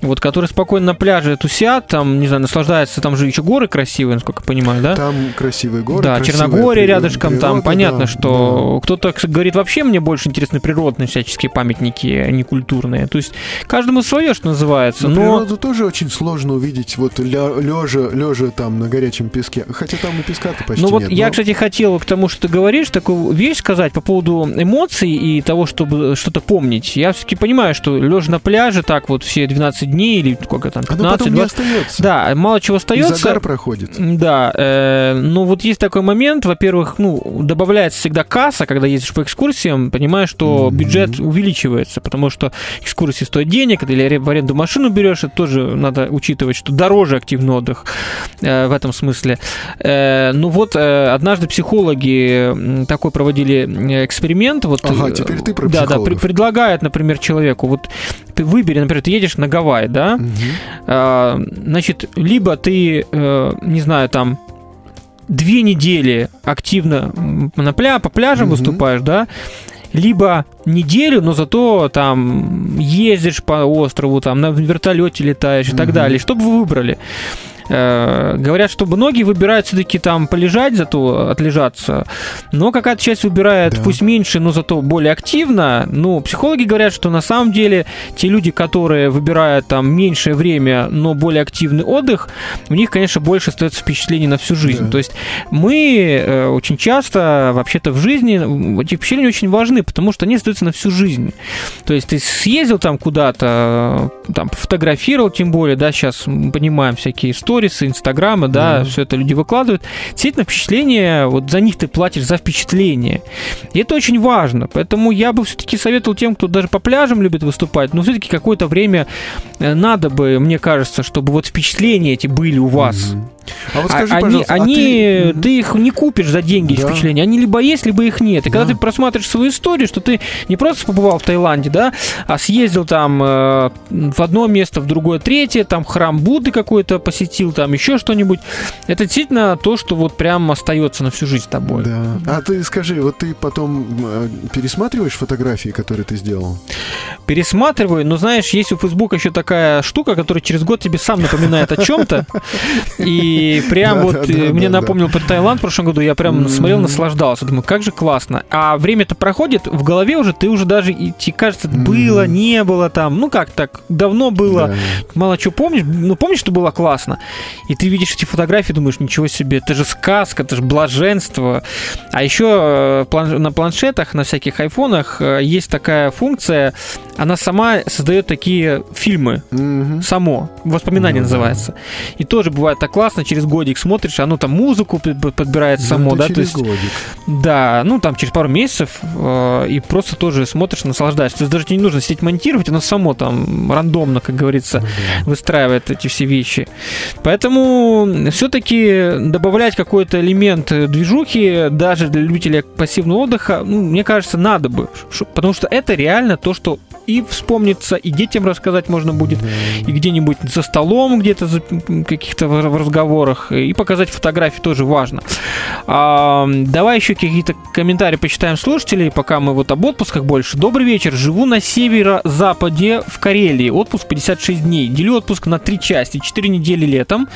Вот, которые спокойно на пляже тусят, там, не знаю, наслаждаются, там же еще горы красивые, насколько я понимаю, да? Там красивые горы, да, Черногория рядышком, там природа, понятно, да, что кто-то кстати, говорит, вообще мне больше интересны природные всяческие памятники, а не культурные. То есть каждому свое, что называется. Но, Но природу тоже очень сложно увидеть вот лежа, лежа там на горячем песке. Хотя там и песка-то почти Ну вот нет. я, но- кстати, хотел к тому, что ты говоришь, такую вещь сказать по поводу эмоций и того, чтобы что-то помнить. Я все-таки понимаю, что лежа на пляже так вот все 12 дней или сколько там, Оно 15, потом не 20, остается. да, мало чего И остается. загар проходит. Да, э, ну вот есть такой момент, во-первых, ну, добавляется всегда касса, когда ездишь по экскурсиям, понимаешь, что Мгм. бюджет увеличивается, потому что экскурсии стоят денег, или в аренду машину берешь, это тоже надо учитывать, что дороже активный отдых э, в этом смысле. Э, ну вот, э, однажды психологи такой проводили э, эксперимент. Вот, Ага, э, теперь ты про Да, да, психологов. пре- предлагают, например, человеку, вот ты выбери, например, ты едешь на Гавайи, да, Мгм. а, значит, либо ты, э, не знаю, там две недели активно на пля по пляжам Мгм. выступаешь, да, либо неделю, но зато там ездишь по острову, там на вертолете летаешь и так далее. Что бы вы выбрали? Э, говорят, что многие выбирают все-таки там полежать, зато отлежаться, но какая-то часть выбирает, Да. пусть меньше, но зато более активно. Ну, психологи говорят, что на самом деле те люди, которые выбирают там меньшее время, но более активный отдых, у них, конечно, больше остается впечатлений на всю жизнь. Да. То есть мы э, очень часто, вообще-то в жизни, эти впечатления очень важны, потому что они остаются на всю жизнь. То есть ты съездил там куда-то, э, там фотографировал, тем более, да, сейчас мы понимаем всякие истории, сторисы, инстаграмы, да, Мгм. все это люди выкладывают. Действительно, впечатление, вот за них ты платишь за впечатление. И это очень важно. Поэтому я бы все-таки советовал тем, кто даже по пляжам любит выступать, но все-таки какое-то время э, надо бы, мне кажется, чтобы вот впечатления эти были у вас. Мгм. А вот А- скажи, они, а они, ты- ты... их не купишь за деньги, Да. впечатления. Они либо есть, либо их нет. И когда Да. ты просматриваешь свою историю, что ты не просто побывал в Таиланде, да, а съездил там э, в одно место, в другое, третье, там храм Будды какой-то посетил, там еще что-нибудь. Это действительно то, что вот прям остается на всю жизнь с тобой. Да. А ты скажи, вот ты потом э, пересматриваешь фотографии, которые ты сделал? Пересматриваю, но знаешь, есть у Фейсбука еще такая штука, которая через год тебе сам напоминает о чем-то. И прям вот э, мне напомнил про Таиланд в прошлом году, я прям смотрел, наслаждался. Думаю, как же классно. А время-то проходит, в голове уже ты уже даже, тебе кажется, было, не было там, ну как так, давно было. Мало что помнишь, ну помнишь, что было классно? И ты видишь эти фотографии, думаешь, ничего себе, это же сказка, это же блаженство. А еще на планшетах, на всяких айфонах э, есть такая функция, она сама создает такие фильмы, Мгм. само, воспоминания Ну да. называется. И тоже бывает так классно, через годик смотришь, оно там музыку подбирает Ну, само, да, то через есть, годик. да, ну там через пару месяцев, э, и просто тоже смотришь, наслаждаешься. То есть даже не нужно сидеть монтировать, оно само там рандомно, как говорится, Ну да. выстраивает эти все вещи. Поэтому все-таки добавлять какой-то элемент э, движухи даже для любителей пассивного отдыха, ну, мне кажется, надо бы. Потому что это реально то, что и вспомнится, и детям рассказать можно будет, и где-нибудь за столом, где-то за каких-то в разговорах, и показать фотографии тоже важно. А, давай еще какие-то комментарии почитаем слушателей, пока мы вот об отпусках больше. Добрый вечер. Живу на северо-западе в Карелии. Отпуск 56 дней. Делю отпуск на три части. 4 недели летом,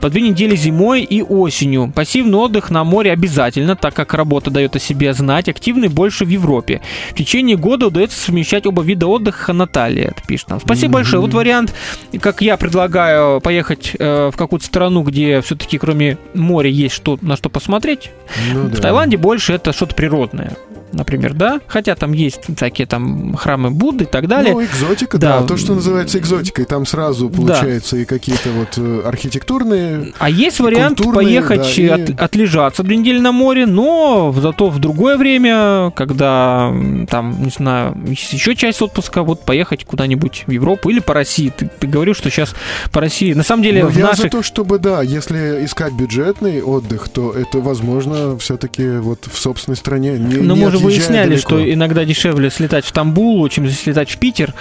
по 2 недели зимой и осенью. Пассивный отдых на море обязательно, так как работа дает о себе знать. Активный больше в Европе. В течение года удается совмещать оба вида отдыха. Наталья это пишет нам. Спасибо большое. Вот вариант, как я предлагаю поехать э, в какую-то страну, где все-таки кроме моря есть что, на что посмотреть. Ну В да. Таиланде больше это что-то природное. Например, да? Хотя там есть всякие там храмы Будды и так далее. Ну, экзотика, да. Да. То, что называется экзотикой, там сразу получается и какие-то вот э, архитектурные. А есть вариант поехать да, и- от- отлежаться две недели на море, но зато в другое время, когда там, не знаю, еще часть отпуска, вот поехать куда-нибудь в Европу или по России. Ты, ты говорил, что сейчас по России. На самом деле Но в я наших за то, чтобы, да, если искать бюджетный отдых, то это возможно все-таки вот в собственной стране. Не, Но не отъезжая выясняли, далеко. что иногда дешевле слетать в Стамбул, чем слетать в Питер.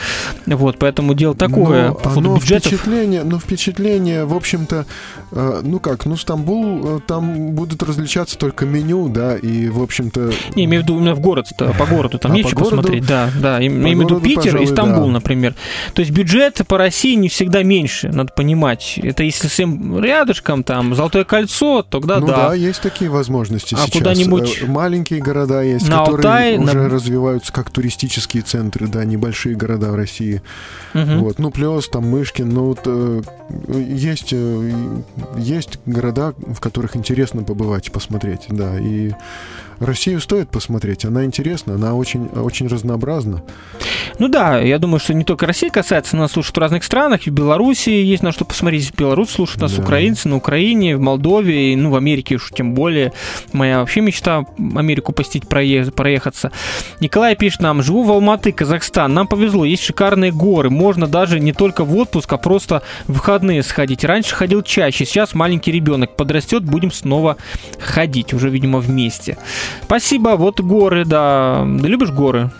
Вот, поэтому дело такое Но по оно бюджетов. впечатление, ну, впечатление, в общем-то, э, ну как, ну, Стамбул, э, там будут различаться только меню, да, и, в общем-то... Не, имею в виду именно в город, по городу, там А, есть что городу? посмотреть, да, да, им- имею в виду Питер пожалуй, и Стамбул, да. например. То есть бюджет по России не всегда меньше, надо понимать. Это если всем рядышком, там, Золотое кольцо, тогда ну да. да. есть такие возможности А сейчас. куда-нибудь Э, Маленькие города есть, на Алтай, уже на- развиваются как туристические центры, да, небольшие города в России. Мгм. Вот, ну, Плес, там, Мышкин, ну, вот, э, есть, э, есть города, в которых интересно побывать посмотреть, да, и Россию стоит посмотреть, она интересна, она очень, очень разнообразна. Ну да, я думаю, что не только Россия касается, нас слушают в разных странах, в Беларуси есть на что посмотреть, Беларусь слушают нас Да. украинцы, на Украине, в Молдове, и, ну в Америке уж тем более. Моя вообще мечта Америку посетить, прое- проехаться. Николай пишет нам, живу в Алматы, Казахстан, нам повезло, есть шикарные горы, можно даже не только в отпуск, а просто в выходные сходить. Раньше ходил чаще, сейчас маленький ребенок подрастет, будем снова ходить, уже, видимо, вместе. Спасибо, вот горы, да. Ты любишь горы?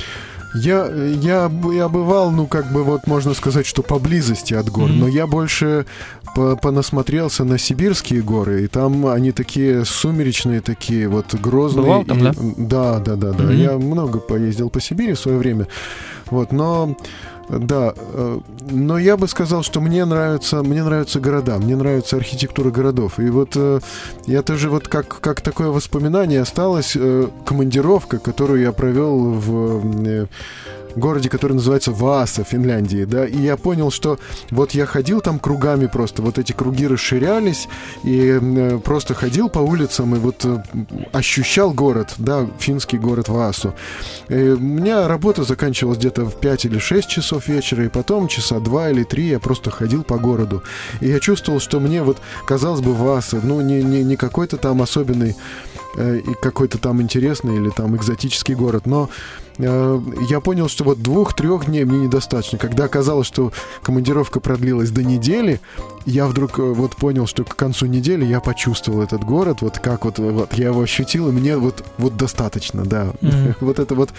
Я, я, я бывал, ну, как бы, вот можно сказать, что поблизости от гор, Мгм. но я больше по- понасмотрелся на сибирские горы, и там они такие сумеречные, такие вот грозные. Бывал там, и- да? Да, да, да, да. Мгм. Я много поездил по Сибири в свое время, вот, но... Да, э, но я бы сказал, что мне нравятся, мне нравятся города, мне нравится архитектура городов. И вот э, я тоже вот как, как такое воспоминание осталось, э, командировка, которую я провел в, городе, который называется Вааса, Финляндии, да, и я понял, что вот я ходил там кругами просто, вот эти круги расширялись, и э, просто ходил по улицам и вот э, ощущал город, да, финский город Ваасу. И у меня работа заканчивалась где-то в 5 или 6 часов вечера, и потом часа 2 или 3 я просто ходил по городу. И я чувствовал, что мне вот, казалось бы, Вааса, ну, не, не, не какой-то там особенный и какой-то там интересный или там экзотический город, но э, я понял, что вот двух-трех дней мне недостаточно. Когда оказалось, что командировка продлилась до недели, я вдруг э, вот понял, что к концу недели я почувствовал этот город, вот как вот, вот я его ощутил, и мне вот, вот достаточно, да. Мгм. Вот это вот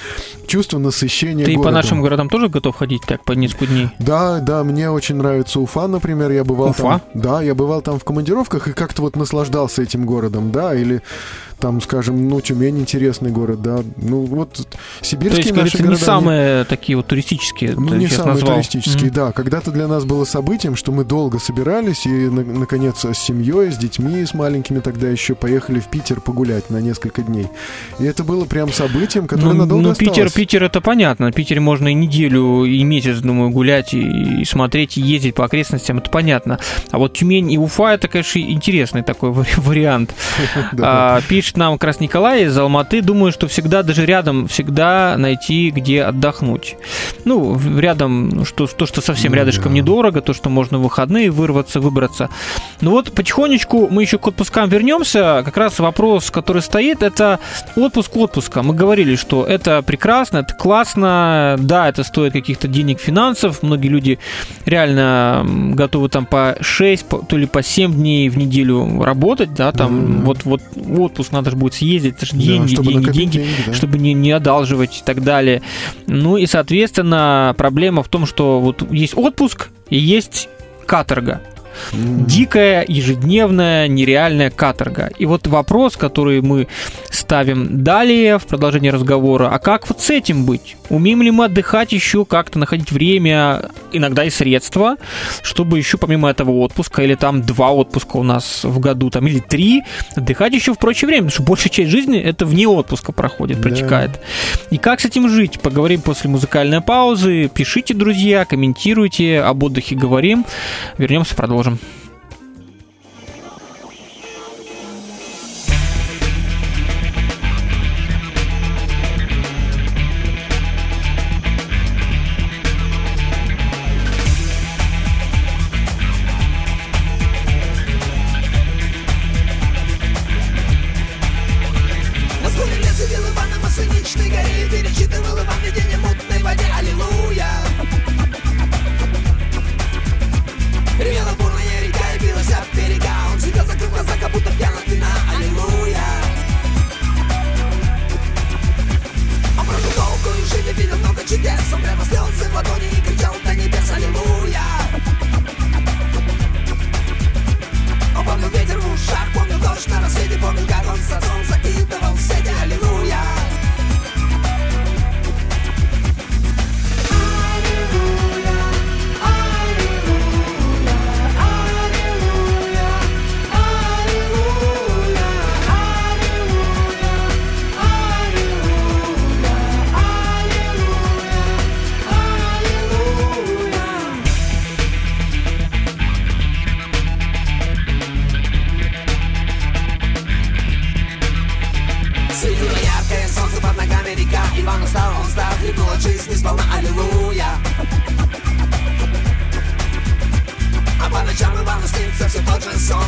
чувство насыщения Ты по городом. нашим городам тоже готов ходить так по несколько дней? Да, да, мне очень нравится Уфа, например, я бывал Уфа? там. Да, я бывал там в командировках и как-то вот наслаждался этим городом, да, или там, скажем, ну, Тюмень интересный город, да, ну, вот То сибирские есть, наши не города, они- самые такие вот туристические, ну, не самые назвал. туристические, Мгм. да. Когда-то для нас было событием, что мы долго собирались и, на- наконец, с семьей, с детьми, с маленькими тогда еще поехали в Питер погулять на несколько дней. И это было прям событием, которое Ну, надолго ну, Питер, осталось. Питер, это понятно. В Питере можно и неделю, и месяц, думаю, гулять, и, и смотреть, и ездить по окрестностям, это понятно. А вот Тюмень и Уфа, это, конечно, интересный такой вари- вариант. Да. Пишет нам как раз Николай из Алматы. Думаю, что всегда, даже рядом, всегда найти, где отдохнуть. Ну, рядом, ну, что, то, что совсем Ну, рядышком да. недорого, то, что можно в выходные вырваться, выбраться. Ну вот потихонечку мы еще к отпускам вернемся. Как раз вопрос, который стоит, это отпуск отпуска. Мы говорили, что это прекрасно, это классно. Да, это стоит каких-то денег, финансов. Многие люди реально готовы там по 6, по- то ли по 7 дней в неделю работать, да, там Мгм. вот, вот отпуск надо же будет съездить, это же Да, деньги, чтобы деньги, деньги, деньги, да. чтобы не, не одалживать и так далее. Ну и, соответственно, проблема в том, что вот есть отпуск и есть каторга. Дикая, ежедневная, нереальная каторга. И вот вопрос, который мы ставим далее в продолжении разговора, а как вот с этим быть? Умеем ли мы отдыхать еще как-то, находить время, иногда и средства, чтобы еще помимо этого отпуска, или там два отпуска у нас в году, там, или три, отдыхать еще в прочее время, потому что большая часть жизни это вне отпуска проходит, Да. протекает. И как с этим жить? Поговорим после музыкальной паузы. Пишите, друзья, комментируйте, об отдыхе говорим. Вернемся, продолжим. На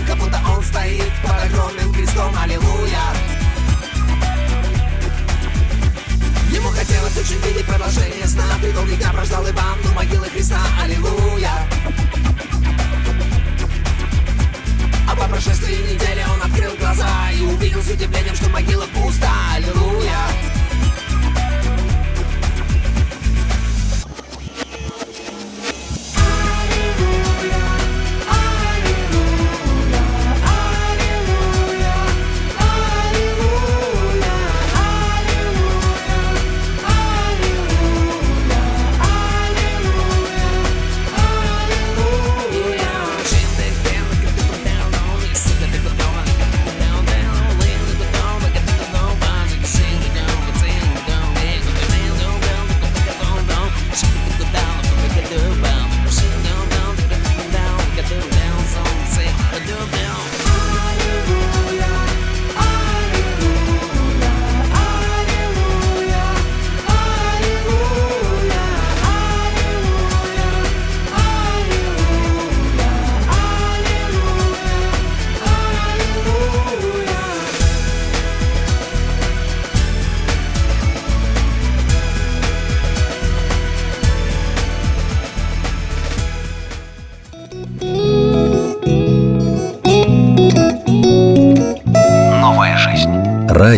Как будто он стоит под огромным крестом. Аллилуйя. Ему хотелось очень видеть продолжение сна. Долгих дня прождал Иван у могилы Христа. Аллилуйя. А по прошествии недели он открыл глаза И увидел с удивлением, что могила пуста. Аллилуйя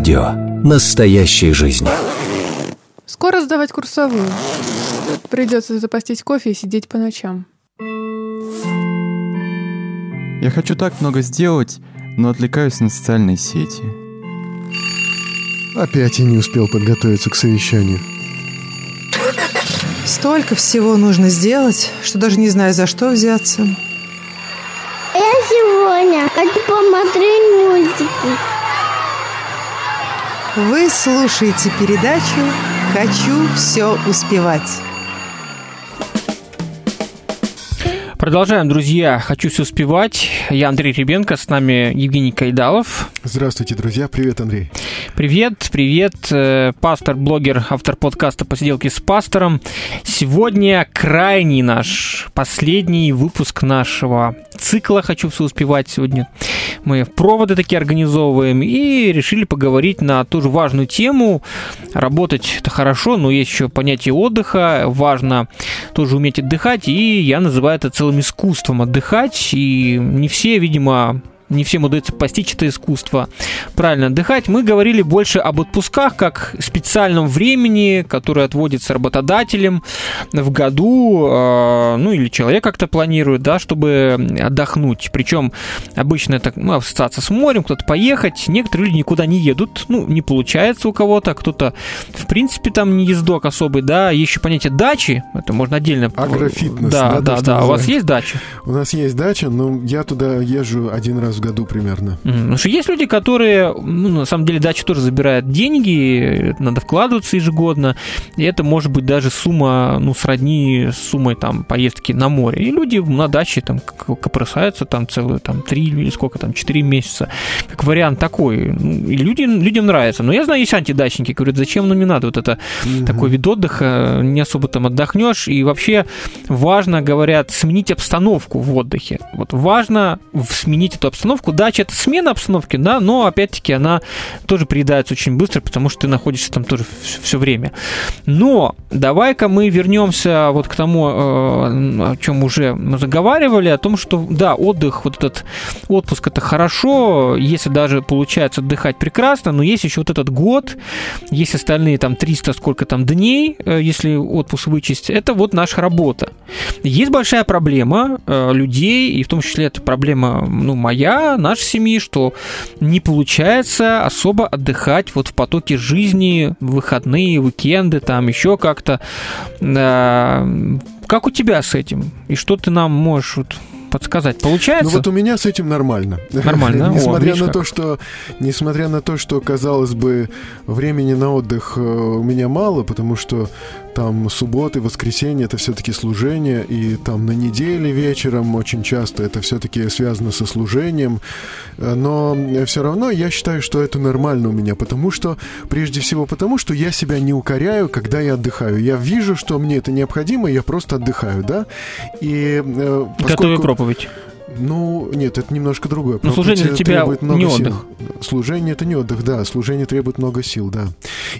Радио настоящей жизни. Скоро сдавать курсовую. Придется запастись кофе и сидеть по ночам. Я хочу так много сделать, но отвлекаюсь на социальные сети. Опять я не успел подготовиться к совещанию. Столько всего нужно сделать, что даже не знаю, за что взяться. Я сегодня хочу посмотреть мультики. Вы слушаете передачу «Хочу все успевать». Продолжаем, друзья. Хочу все успевать. Я Андрей Ребенко, с нами Евгений Кайдалов. Здравствуйте, друзья. Привет, Андрей. Привет, привет. Э, Пастор, блогер, автор подкаста «Посиделки с пастором». Сегодня крайний наш, последний выпуск нашего цикла «Хочу все успевать». Сегодня мы проводы такие организовываем и решили поговорить на тоже важную тему. Работать это хорошо, но есть еще понятие отдыха. Важно тоже уметь отдыхать, и я называю это целым искусством отдыхать. И не все, видимо, не всем удается постичь это искусство, правильно отдыхать. Мы говорили больше об отпусках, как специальном времени, которое отводится работодателем в году, э, ну или человек как-то планирует, да, чтобы отдохнуть. Причем обычно это ну, ассоциация с морем, кто-то поехать. Некоторые люди никуда не едут, ну, не получается у кого-то, кто-то, в принципе, там не ездок особый, да. Еще понятие дачи, это можно отдельно... Агрофитнес. Да, да, то, что да. У вас есть дача? У нас есть дача, но я туда езжу один раз в году примерно. Потому что есть люди, которые, ну, на самом деле, дача тоже забирает деньги, надо вкладываться ежегодно, и это может быть даже сумма, ну, сродни с суммой там поездки на море. И люди на даче там копрысаются там целую там три или сколько там, четыре месяца. Как вариант такой. Ну, И люди, людям нравится. Но я знаю, есть антидачники, говорят, зачем нам не надо вот это такой вид отдыха, не особо там отдохнешь. И вообще важно, говорят, сменить обстановку в отдыхе. Вот важно сменить эту обстановку. Дача это смена обстановки, да, но опять-таки она тоже приедается очень быстро, потому что ты находишься там тоже все время. Но давай-ка мы вернемся вот к тому, э, о чем уже мы заговаривали, о том, что да, отдых, вот этот отпуск это хорошо, если даже получается отдыхать прекрасно, но есть еще вот этот год, есть остальные там 300 сколько там дней, э, если отпуск вычесть, это вот наша работа. Есть большая проблема э, людей, и в том числе это проблема ну, моя, нашей семьи, что не получается особо отдыхать вот в потоке жизни, выходные, уикенды, там еще как-то. Э, Как у тебя с этим? И что ты нам можешь вот подсказать? Ну Получается? вот у меня с этим нормально. Нормально? О, несмотря видишь на как. то, что, несмотря на то, что казалось бы времени на отдых э, у меня мало, потому что там субботы, воскресенье это все-таки служение, и там на неделе вечером очень часто это все-таки связано со служением, Э, но все равно я считаю, что это нормально у меня, потому что прежде всего потому, что я себя не укоряю, когда я отдыхаю. Я вижу, что мне это необходимо, я просто отдыхаю, да. И э, Готовя поскольку- проповедь. Ну, нет, это немножко другое. Ну, служение для Проповедь тебя требует много не сил. отдых. Служение это не отдых, да. Служение требует много сил, да.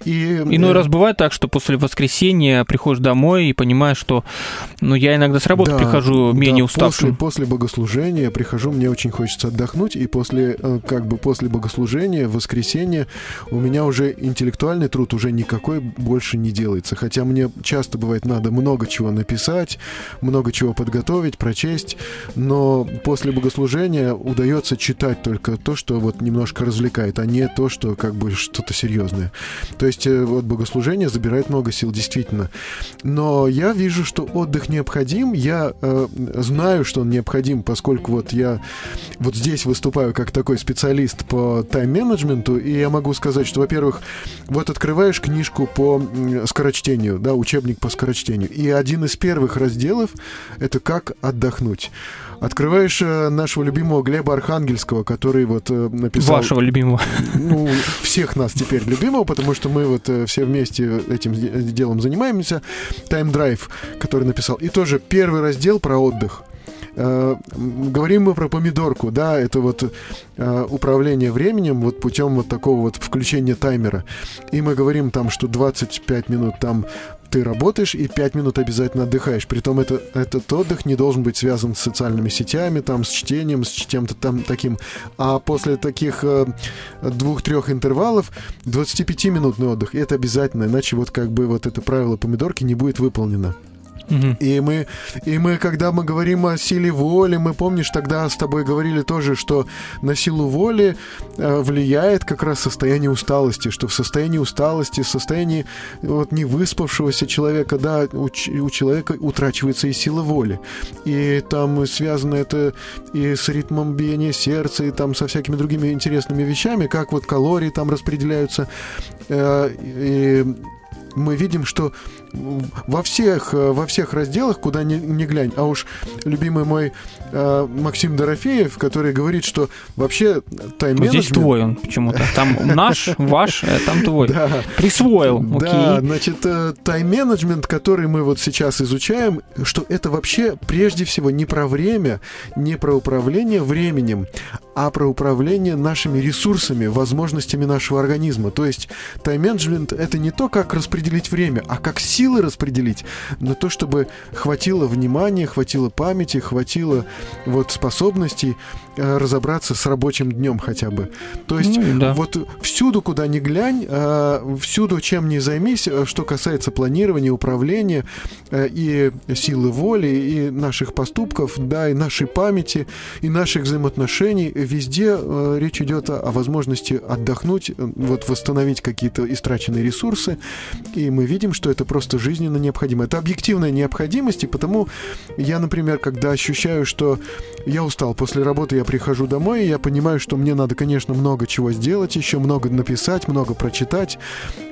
И, Иной э, раз бывает так, что после воскресенья приходишь домой и понимаешь, что ну, я иногда с работы да, прихожу да, менее После, уставшим. после богослужения я прихожу, мне очень хочется отдохнуть, и после, э, как бы после богослужения, в воскресенье, у меня уже интеллектуальный труд уже никакой больше не делается. Хотя мне часто бывает надо много чего написать, много чего подготовить, прочесть, но после богослужения удается читать только то, что вот немножко развлекает, а не то, что как бы что-то серьезное. То есть э, вот богослужение забирает много сил, действительно. Но я вижу, что отдых необходим. Я э, знаю, что он необходим, поскольку вот я вот здесь выступаю как такой специалист по тайм-менеджменту, и я могу сказать, что, во-первых, вот открываешь книжку по скорочтению, да, учебник по скорочтению, и один из первых разделов — это «Как отдохнуть». Открываешь э, нашего любимого Глеба Архангельского, который вот э, написал... Вашего любимого. Ну, всех нас теперь любимого, потому что мы вот э, все вместе этим де- делом занимаемся. Time Drive, который написал. И тоже первый раздел про отдых. говорим мы про помидорку, да, это вот управление временем вот путем вот такого вот включения таймера. И мы говорим там, что 25 минут там ты работаешь и 5 минут обязательно отдыхаешь. Притом это, этот отдых не должен быть связан с социальными сетями, там, с чтением, с чем-то там таким. А после таких э, двух-трех интервалов 25-минутный отдых. Это обязательно, иначе вот как бы вот это правило помидорки не будет выполнено. И мы, и мы, когда мы говорим о силе воли, мы, помнишь, тогда с тобой говорили тоже, что на силу воли э, влияет как раз состояние усталости, что в состоянии усталости, в состоянии вот невыспавшегося человека, да, у, у человека утрачивается и сила воли. И там связано это и с ритмом биения сердца, и там со всякими другими интересными вещами, как вот калории там распределяются. Э, и мы видим, что во всех, э, во всех разделах, куда ни, ни глянь, а уж любимый мой э, Максим Дорофеев, который говорит, что вообще тайм-менеджмент... здесь твой он почему-то. Там наш, ваш, а там твой. Да, Присвоил. да, Окей. значит, э, тайм-менеджмент, который мы вот сейчас изучаем, что это вообще прежде всего не про время, не про управление временем, а про управление нашими ресурсами, возможностями нашего организма. То есть тайм-менеджмент — это не то, как распределить время, а как силы распределить на то, чтобы хватило внимания, хватило памяти, хватило вот способностей разобраться с рабочим днем хотя бы. То есть Ну, да. вот всюду, куда ни глянь, э, всюду, чем ни займись, э, что касается планирования, управления э, и силы воли, и наших поступков, да, и нашей памяти, и наших взаимоотношений, везде э, речь идет о, возможности отдохнуть, э, вот восстановить какие-то истраченные ресурсы, и мы видим, что это просто жизненно необходимо. Это объективная необходимость, и потому я, например, когда ощущаю, что я устал после работы, я прихожу домой, и я понимаю, что мне надо, конечно, много чего сделать, еще много написать, много прочитать,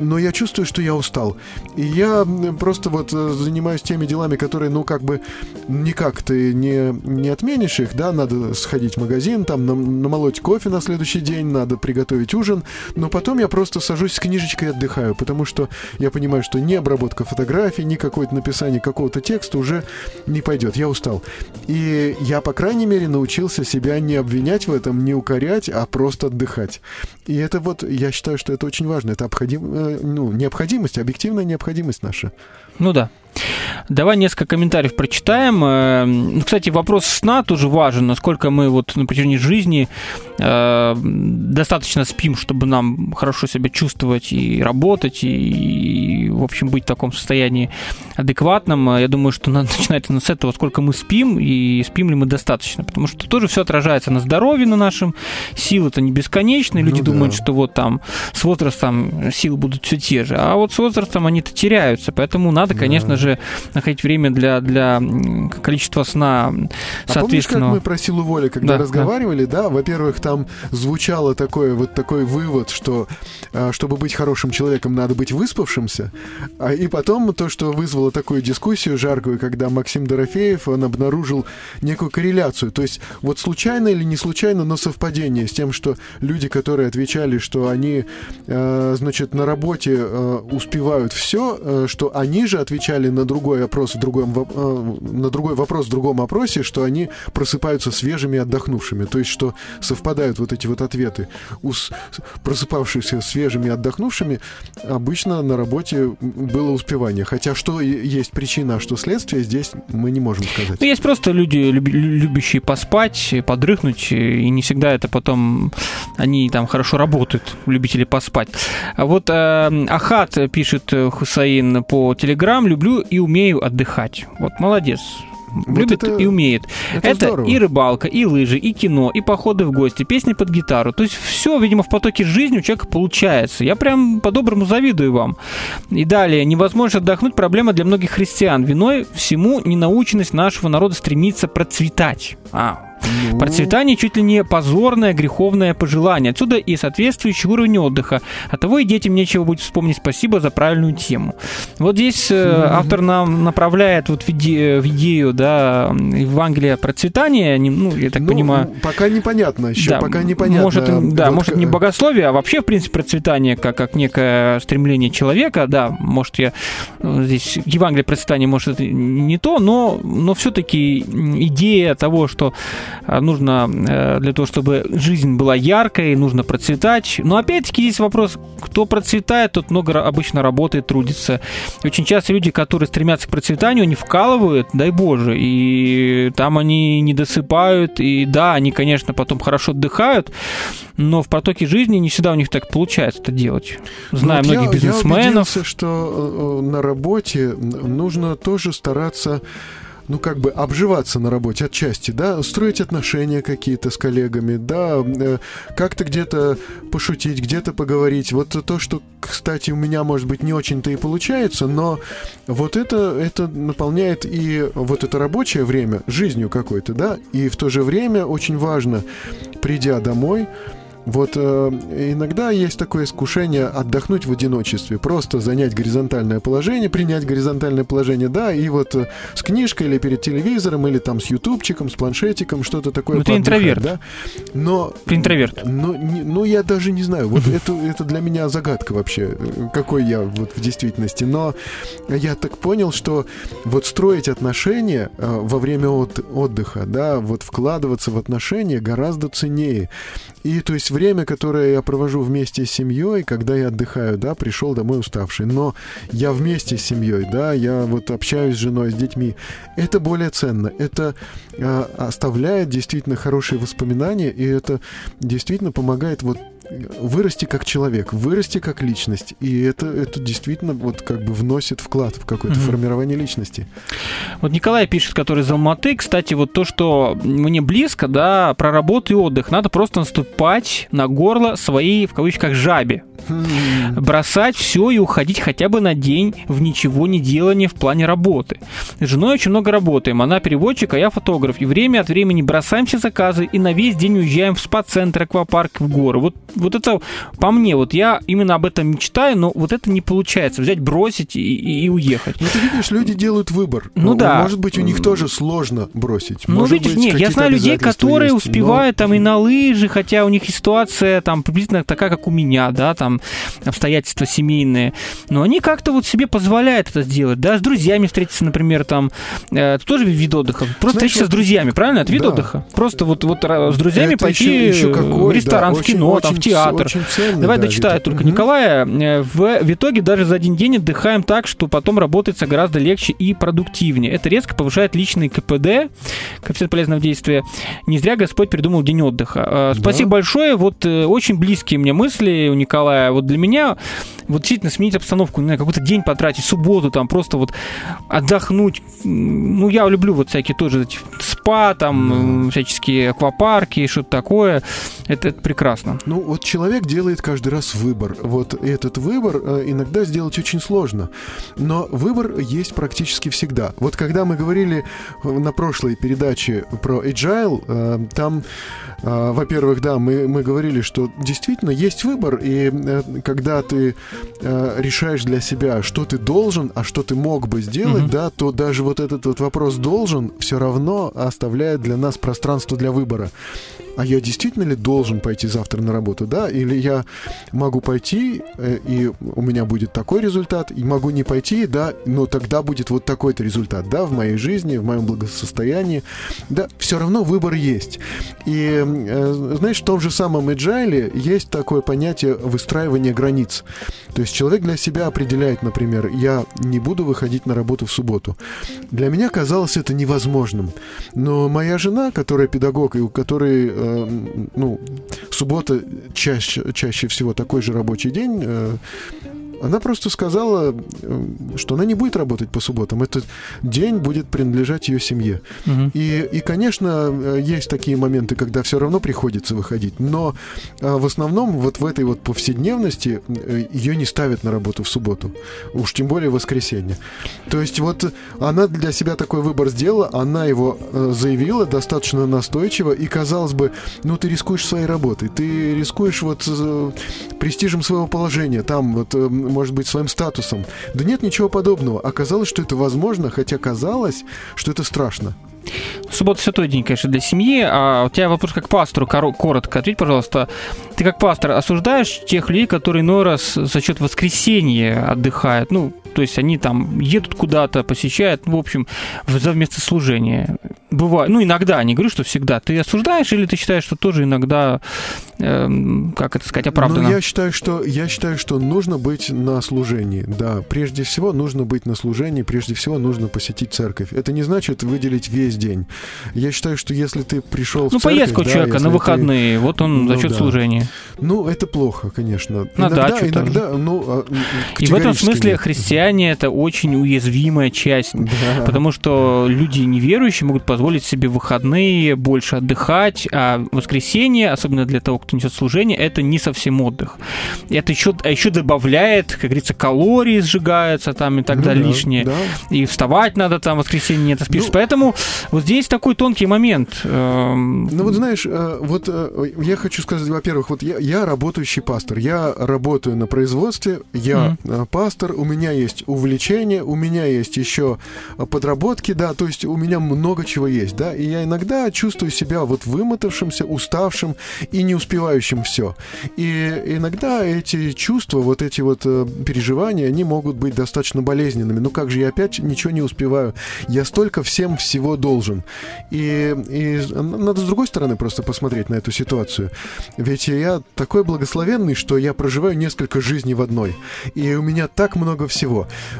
но я чувствую, что я устал. И я просто вот э, занимаюсь теми делами, которые, ну, как бы никак ты не, не отменишь их, да, надо сходить в магазин, там нам- намолоть кофе на следующий день, надо приготовить ужин, но потом я просто сажусь с книжечкой и отдыхаю, потому что я понимаю, что ни обработка фотографий, ни какое-то написание какого-то текста уже не пойдет, я устал. И я, по крайней мере, научился себя не обвинять в этом, не укорять, а просто отдыхать. И это вот, я считаю, что это очень важно. Это обходим, э, ну, необходимость, объективная необходимость наша. Ну да. Давай несколько комментариев прочитаем. Э, ну, Кстати, вопрос сна тоже важен. Насколько мы вот на протяжении жизни достаточно спим, чтобы нам хорошо себя чувствовать и работать, и, в общем, быть в таком состоянии адекватном. Э, Я думаю, что надо начинать с этого, сколько мы спим, и спим ли мы достаточно. Потому что тоже все отражается на здоровье на нашем. Силы-то не бесконечные. Люди Ну да. думают, что вот там с возрастом силы будут все те же. А вот с возрастом они-то теряются. Поэтому надо, конечно же, находить время для, для количества сна А помнишь, как мы про силу воли, когда Да, разговаривали, да, во-первых, там звучало такое вот такой вывод, что а, чтобы быть хорошим человеком, надо быть выспавшимся, а, и потом то, что вызвало такую дискуссию жаркую, когда Максим Дорофеев, он обнаружил некую корреляцию, то есть вот случайно или не случайно, но совпадение с тем, что люди, которые отвечали, что они, э, значит, на работе успевают все, что они же отвечали на другой опрос в другом на другой вопрос в другом опросе, что они просыпаются свежими отдохнувшими. То есть, что совпадают вот эти вот ответы. У просыпавшихся свежими отдохнувшими обычно на работе было успевание. Хотя что есть причина, а что следствие, здесь мы не можем сказать. Ну, есть просто люди, любящие поспать, подрыхнуть, и не всегда это потом они там хорошо работают, любители поспать. А вот э, Ахат пишет э, Хусаин по Телеграм, люблю и умею отдыхать. Вот молодец. Вот Любит это- и умеет. это Это, здорово. и рыбалка, и лыжи, и кино, и походы в гости, песни под гитару. То есть все, видимо, в потоке жизни у человека получается. Я прям по-доброму завидую вам. И далее. Невозможно отдохнуть. Проблема для многих христиан. Виной всему ненаученность нашего народа стремится процветать. А, Ну, Процветание чуть ли не позорное, греховное пожелание. Отсюда и соответствующий уровень отдыха. От того и детям нечего будет вспомнить спасибо за правильную тему. Вот здесь э, автор нам направляет вот в, иде- в идею, да, Евангелия процветания, ну, я так ну, понимаю, Пока непонятно еще, да, пока непонятно. Может, да, Вот может не богословие, а вообще, в принципе, процветание как, как некое стремление человека. Да, может, я э, здесь Евангелие процветания, может, это не то, но, но все-таки идея того, что нужно э, для того, чтобы жизнь была яркой, нужно процветать. Но опять-таки здесь вопрос, кто процветает, тот много обычно работает, трудится. Очень часто люди, которые стремятся к процветанию, они вкалывают, дай боже, и там они не досыпают, и да, они, конечно, потом хорошо отдыхают, но в потоке жизни не всегда у них так получается это делать. Знаю Ну, вот многих я- Я бизнесменов. убедился, что э, на работе нужно тоже стараться ну, как бы обживаться на работе отчасти, да, строить отношения какие-то с коллегами, да, э, как-то где-то пошутить, где-то поговорить. Вот то, что, кстати, у меня, может быть, не очень-то и получается, но вот это, это наполняет и вот это рабочее время жизнью какой-то, да, и в то же время очень важно, придя домой, вот э, иногда есть такое искушение отдохнуть в одиночестве, просто занять горизонтальное положение, принять горизонтальное положение, да, и вот э, с книжкой или перед телевизором, или там с ютубчиком, с планшетиком, что-то такое. Ну, ты интроверт. Да? Но Ты интроверт. ну, не- ну, я даже не знаю. Вот это, это для меня загадка вообще, э, какой я вот в действительности. Но я так понял, что вот строить отношения э, во время от- отдыха, да, вот вкладываться в отношения гораздо ценнее. И то есть время, которое я провожу вместе с семьей, когда я отдыхаю, да, пришел домой уставший, но я вместе с семьей, да, я вот общаюсь с женой, с детьми, это более ценно. Это э, оставляет действительно хорошие воспоминания, и это действительно помогает вот вырасти как человек, вырасти как личность. И это, это действительно вот как бы вносит вклад в какое-то Мгм. формирование личности. Вот Николай пишет, который из Алматы. Кстати, вот то, что мне близко, да, про работу и отдых. Надо просто наступать на горло своей, в кавычках, жабе. Бросать все и уходить хотя бы на день в ничего не делание в плане работы. С женой очень много работаем. Она переводчик, а я фотограф. И время от времени бросаем все заказы и на весь день уезжаем в спа-центр, аквапарк, в горы. Вот, вот это по мне, вот я именно об этом мечтаю, но вот это не получается. Взять, бросить и, и- и уехать. Ну, ты видишь, люди делают выбор. Ну да. Может быть, у них тоже сложно бросить. Ну, Может видишь, быть, нет, я знаю людей, которые есть, но- успевают там и на лыжи, хотя у них и ситуация там приблизительно такая, как у меня, да, там обстоятельства семейные. Но они как-то вот себе позволяют это сделать, да, с друзьями встретиться, например, там, это тоже вид отдыха. Просто Знаешь, встретиться вот- с друзьями, правильно? Это вид Да. отдыха. Просто вот, вот с друзьями Это пойти еще- еще какой, в ресторан, да, в кино, очень- там, в театр. очень ценный, Давай да, дочитаю только Мгм. Николая. Э, В, в итоге даже за один день отдыхаем так, что потом работается гораздо легче и продуктивнее. Это резко повышает личный КПД, коэффициент полезного действия. Не зря Господь придумал день отдыха. Э, Да. Спасибо большое. Вот э, очень близкие мне мысли у Николая. Вот для меня вот действительно сменить обстановку, не знаю, какой-то день потратить, субботу там просто вот отдохнуть. Ну, я люблю вот всякие тоже эти спа, там, м, всяческие аквапарки и что-то такое. Это, это прекрасно. Ну, вот человек делает каждый раз выбор. Вот этот выбор э, иногда сделать очень сложно. Но выбор есть практически всегда. Вот когда мы говорили э, на прошлой передаче про agile, э, там, во-первых, да, мы, мы говорили, что действительно есть выбор, и когда ты э, решаешь для себя, что ты должен, а что ты мог бы сделать, Мгм. да, то даже вот этот вот вопрос должен все равно оставляет для нас пространство для выбора а я действительно ли должен пойти завтра на работу, да, или я могу пойти, э, и у меня будет такой результат, и могу не пойти, да, но тогда будет вот такой-то результат, да, в моей жизни, в моем благосостоянии, да, все равно выбор есть. И, э, знаешь, в том же самом agile есть такое понятие выстраивания границ. То есть человек для себя определяет, например, я не буду выходить на работу в субботу. Для меня казалось это невозможным. Но моя жена, которая педагог, и у которой, э, ну, суббота чаще, чаще всего такой же рабочий день, э, Она просто сказала, э, что она не будет работать по субботам. Этот день будет принадлежать ее семье. Мгм. И, и, конечно, э, есть такие моменты, когда все равно приходится выходить, но э, в основном вот в этой вот повседневности ее не ставят на работу в субботу, уж тем более в воскресенье. То есть вот она для себя такой выбор сделала, она его заявила достаточно настойчиво, и казалось бы, ну ты рискуешь своей работой, ты рискуешь вот престижем своего положения, там вот, э, может быть, своим статусом. Да нет ничего подобного. Оказалось, что это возможно, хотя казалось, что это страшно. Суббота святой день, конечно, для семьи. А у тебя вопрос как пастору, коро- коротко ответь, пожалуйста. Ты как пастор осуждаешь тех людей, которые иной раз за счет воскресенья отдыхают? Ну, то есть они там едут куда-то, посещают, ну, в общем, за вместо служения. Бывает, ну, иногда, не говорю, что всегда. Ты осуждаешь или ты считаешь, что тоже иногда, эм, как это сказать, оправданно? Ну, я считаю, что я считаю, что нужно быть на служении. Да, прежде всего нужно быть на служении, прежде всего нужно посетить церковь. Это не значит выделить весь день. Я считаю, что если ты пришел в Ну, поездка у да, человека на ты- выходные, вот он Ну за счет да. служения. Ну, это плохо, конечно. На иногда, дачу иногда, ну, а, И в этом смысле нет. христиане это очень уязвимая часть. Да. Потому что люди неверующие могут позволить себе выходные больше отдыхать, а воскресенье, особенно для того, кто несет служение, это не совсем отдых. Это еще, а еще добавляет, как говорится, калории сжигаются там и так Ну далее да, лишнее. да. И вставать надо там, в воскресенье нет, спишь. Ну- Поэтому вот здесь такой тонкий момент. Эм, Ну вот знаешь, э, вот э, я хочу сказать, во-первых, вот я, я работающий пастор, я работаю на производстве, я э, пастор, у меня есть увлечения, у меня есть еще подработки, да, то есть у меня много чего есть, да, и я иногда чувствую себя вот вымотавшимся, уставшим и не успевающим все. И иногда эти чувства, вот эти вот э, переживания, они могут быть достаточно болезненными. Ну как же я опять ничего не успеваю? Я столько всем всего должен. И, и надо с другой стороны просто посмотреть на эту ситуацию. Ведь я такой благословенный, что я проживаю несколько жизней в одной. И у меня так много всего.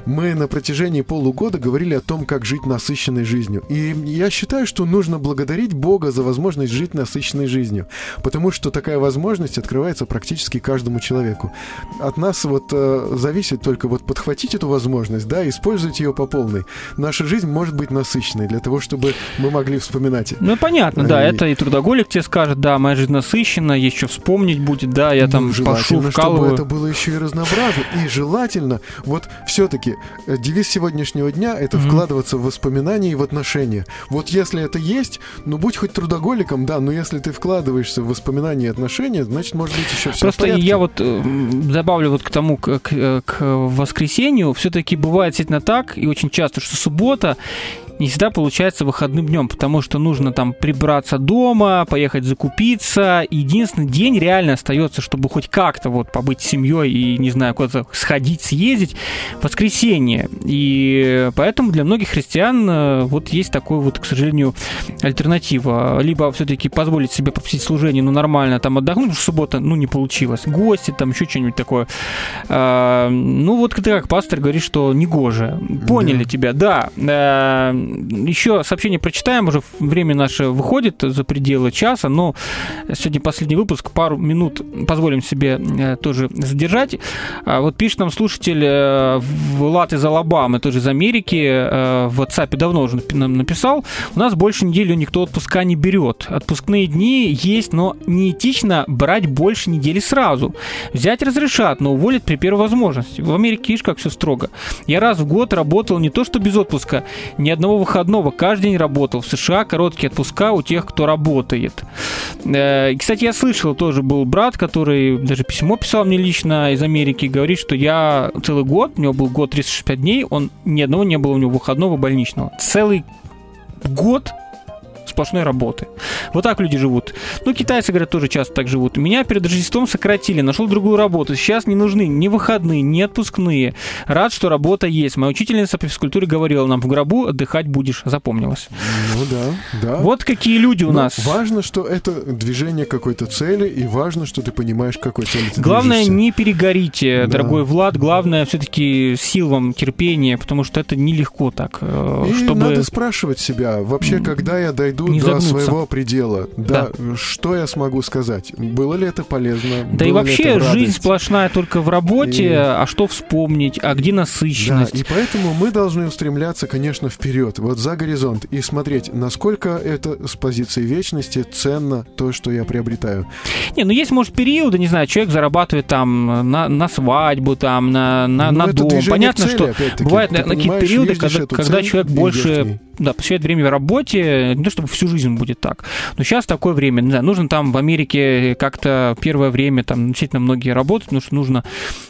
Мы на протяжении полугода говорили о том, как жить насыщенной жизнью. И я считаю, что нужно благодарить Бога за возможность жить насыщенной жизнью. Потому что такая возможность открывается практически каждому человеку. От нас вот э, зависит только вот подхватить эту возможность, да, использовать ее по полной. Наша жизнь может быть насыщенной для того, чтобы мы могли вспоминать. Ну, понятно, да, И- это и трудоголик тебе скажет, да, моя жизнь насыщена, есть что вспомнить будет, да, я там Ну, пошу, желательно, чтобы вкалываю. это было еще и разнообразно. И желательно, вот все-таки девиз сегодняшнего дня это Мгм. вкладываться в воспоминания и в отношения. Вот если это есть, ну будь хоть трудоголиком, да, но если ты вкладываешься в воспоминания и отношения, значит, может быть, еще все Просто я вот э, добавлю вот к тому, к, к- к воскресенью, все-таки бывает действительно так, и очень часто, что суббота не всегда получается выходным днем, потому что нужно там прибраться дома, поехать закупиться. Единственный день реально остается, чтобы хоть как-то вот побыть с семьей и, не знаю, куда-то сходить, съездить, воскресенье. И поэтому для многих христиан э, вот есть такой вот, к сожалению, альтернатива. Либо все-таки позволить себе пропустить служение, ну, нормально там отдохнуть, потому что суббота, ну, не получилось. Гости, там еще что-нибудь такое. А, ну, вот ты как пастор говоришь, что негоже. Поняли Да. тебя, да. Еще сообщение прочитаем, уже время наше выходит за пределы часа, но сегодня последний выпуск, пару минут позволим себе э, тоже задержать. А, вот пишет нам слушатель э, Влад из Алабамы, тоже из Америки, э, в WhatsApp давно уже нам написал, у нас больше недели никто отпуска не берет. Отпускные дни есть, но неэтично брать больше недели сразу. Взять разрешат, но уволят при первой возможности. В Америке, видишь, как все строго. Я раз в год работал не то что без отпуска, ни одного выходного, каждый день работал. В США короткие отпуска у тех, кто работает. Э, и, Кстати, я слышал, тоже был брат, который даже письмо писал мне лично из Америки, говорит, что я целый год, у него был год 365 дней, он ни одного не было у него выходного больничного. Целый год сплошной работы. Вот так люди живут. Ну, китайцы, говорят, тоже часто так живут. Меня перед Рождеством сократили, нашел другую работу. Сейчас не нужны ни выходные, ни отпускные. Рад, что работа есть. Моя учительница по физкультуре говорила нам, в гробу отдыхать будешь. Запомнилось. Ну да, да. Вот какие люди у Но нас. Важно, что это движение какой-то цели, и важно, что ты понимаешь, какой цели ты Главное, движешься. не перегорите, Да. дорогой Влад. Главное, все-таки сил вам, терпения, потому что это нелегко так. э, И чтобы... надо спрашивать себя, вообще, когда я дойду доведу Не до загнуться. своего предела. Да, что я смогу сказать? Было ли это полезно? Да и Было ли вообще в жизнь сплошная только в работе, И- а что вспомнить, а где Да, насыщенность? и поэтому мы должны устремляться, конечно, вперед, вот за горизонт, и смотреть, насколько это с позиции вечности ценно то, что я приобретаю. Не, ну есть, может, периоды, не знаю, человек зарабатывает там на, на свадьбу, там, на, на, Ну, на это дом. Понятно, цели, что бывают какие-то понимаешь, периоды, когда, когда человек и больше да, посвящает время работе, не то чтобы всю жизнь будет так. Но сейчас такое время, не знаю, нужно там в Америке как-то первое время, там действительно многие работают, потому что нужно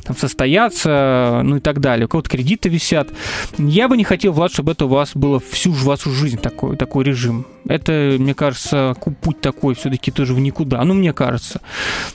там состояться, ну и так далее. У кого-то кредиты висят. Я бы не хотел, Влад, чтобы это у вас было всю вашу жизнь такой, такой режим. Это, мне кажется, путь такой все-таки тоже в никуда. Ну, мне кажется.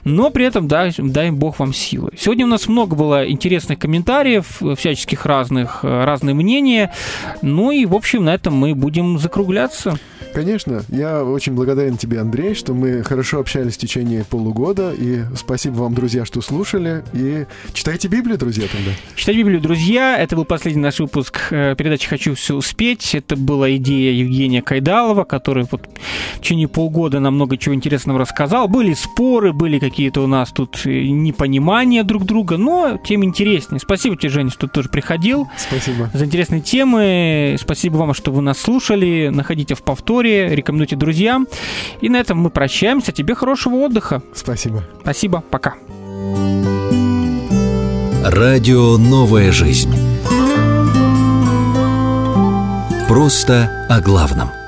Но при этом дай, дай Бог вам силы. Сегодня у нас много было интересных комментариев, всяческих разных, разные мнения. Ну и, в общем, на этом мы будем закругляться. Конечно, я очень благодарен тебе, Андрей, что мы хорошо общались в течение полугода, и спасибо вам, друзья, что слушали, и читайте Библию, друзья, тогда. Читать Библию, друзья. Это был последний наш выпуск э, передачи «Хочу все успеть». Это была идея Евгения Кайдалова, который вот в течение полгода нам много чего интересного рассказал. Были споры, были какие-то у нас тут э, непонимания друг друга, но тем интереснее. Спасибо тебе, Женя, что ты тоже приходил Спасибо. за интересные темы. Спасибо вам, что вы нас слушали. Находите в повторе, рекомендуйте друзьям. И на этом мы прощаемся. Тебе хорошего отдыха. Спасибо. Спасибо. Пока. Радио «Новая жизнь». Просто о главном.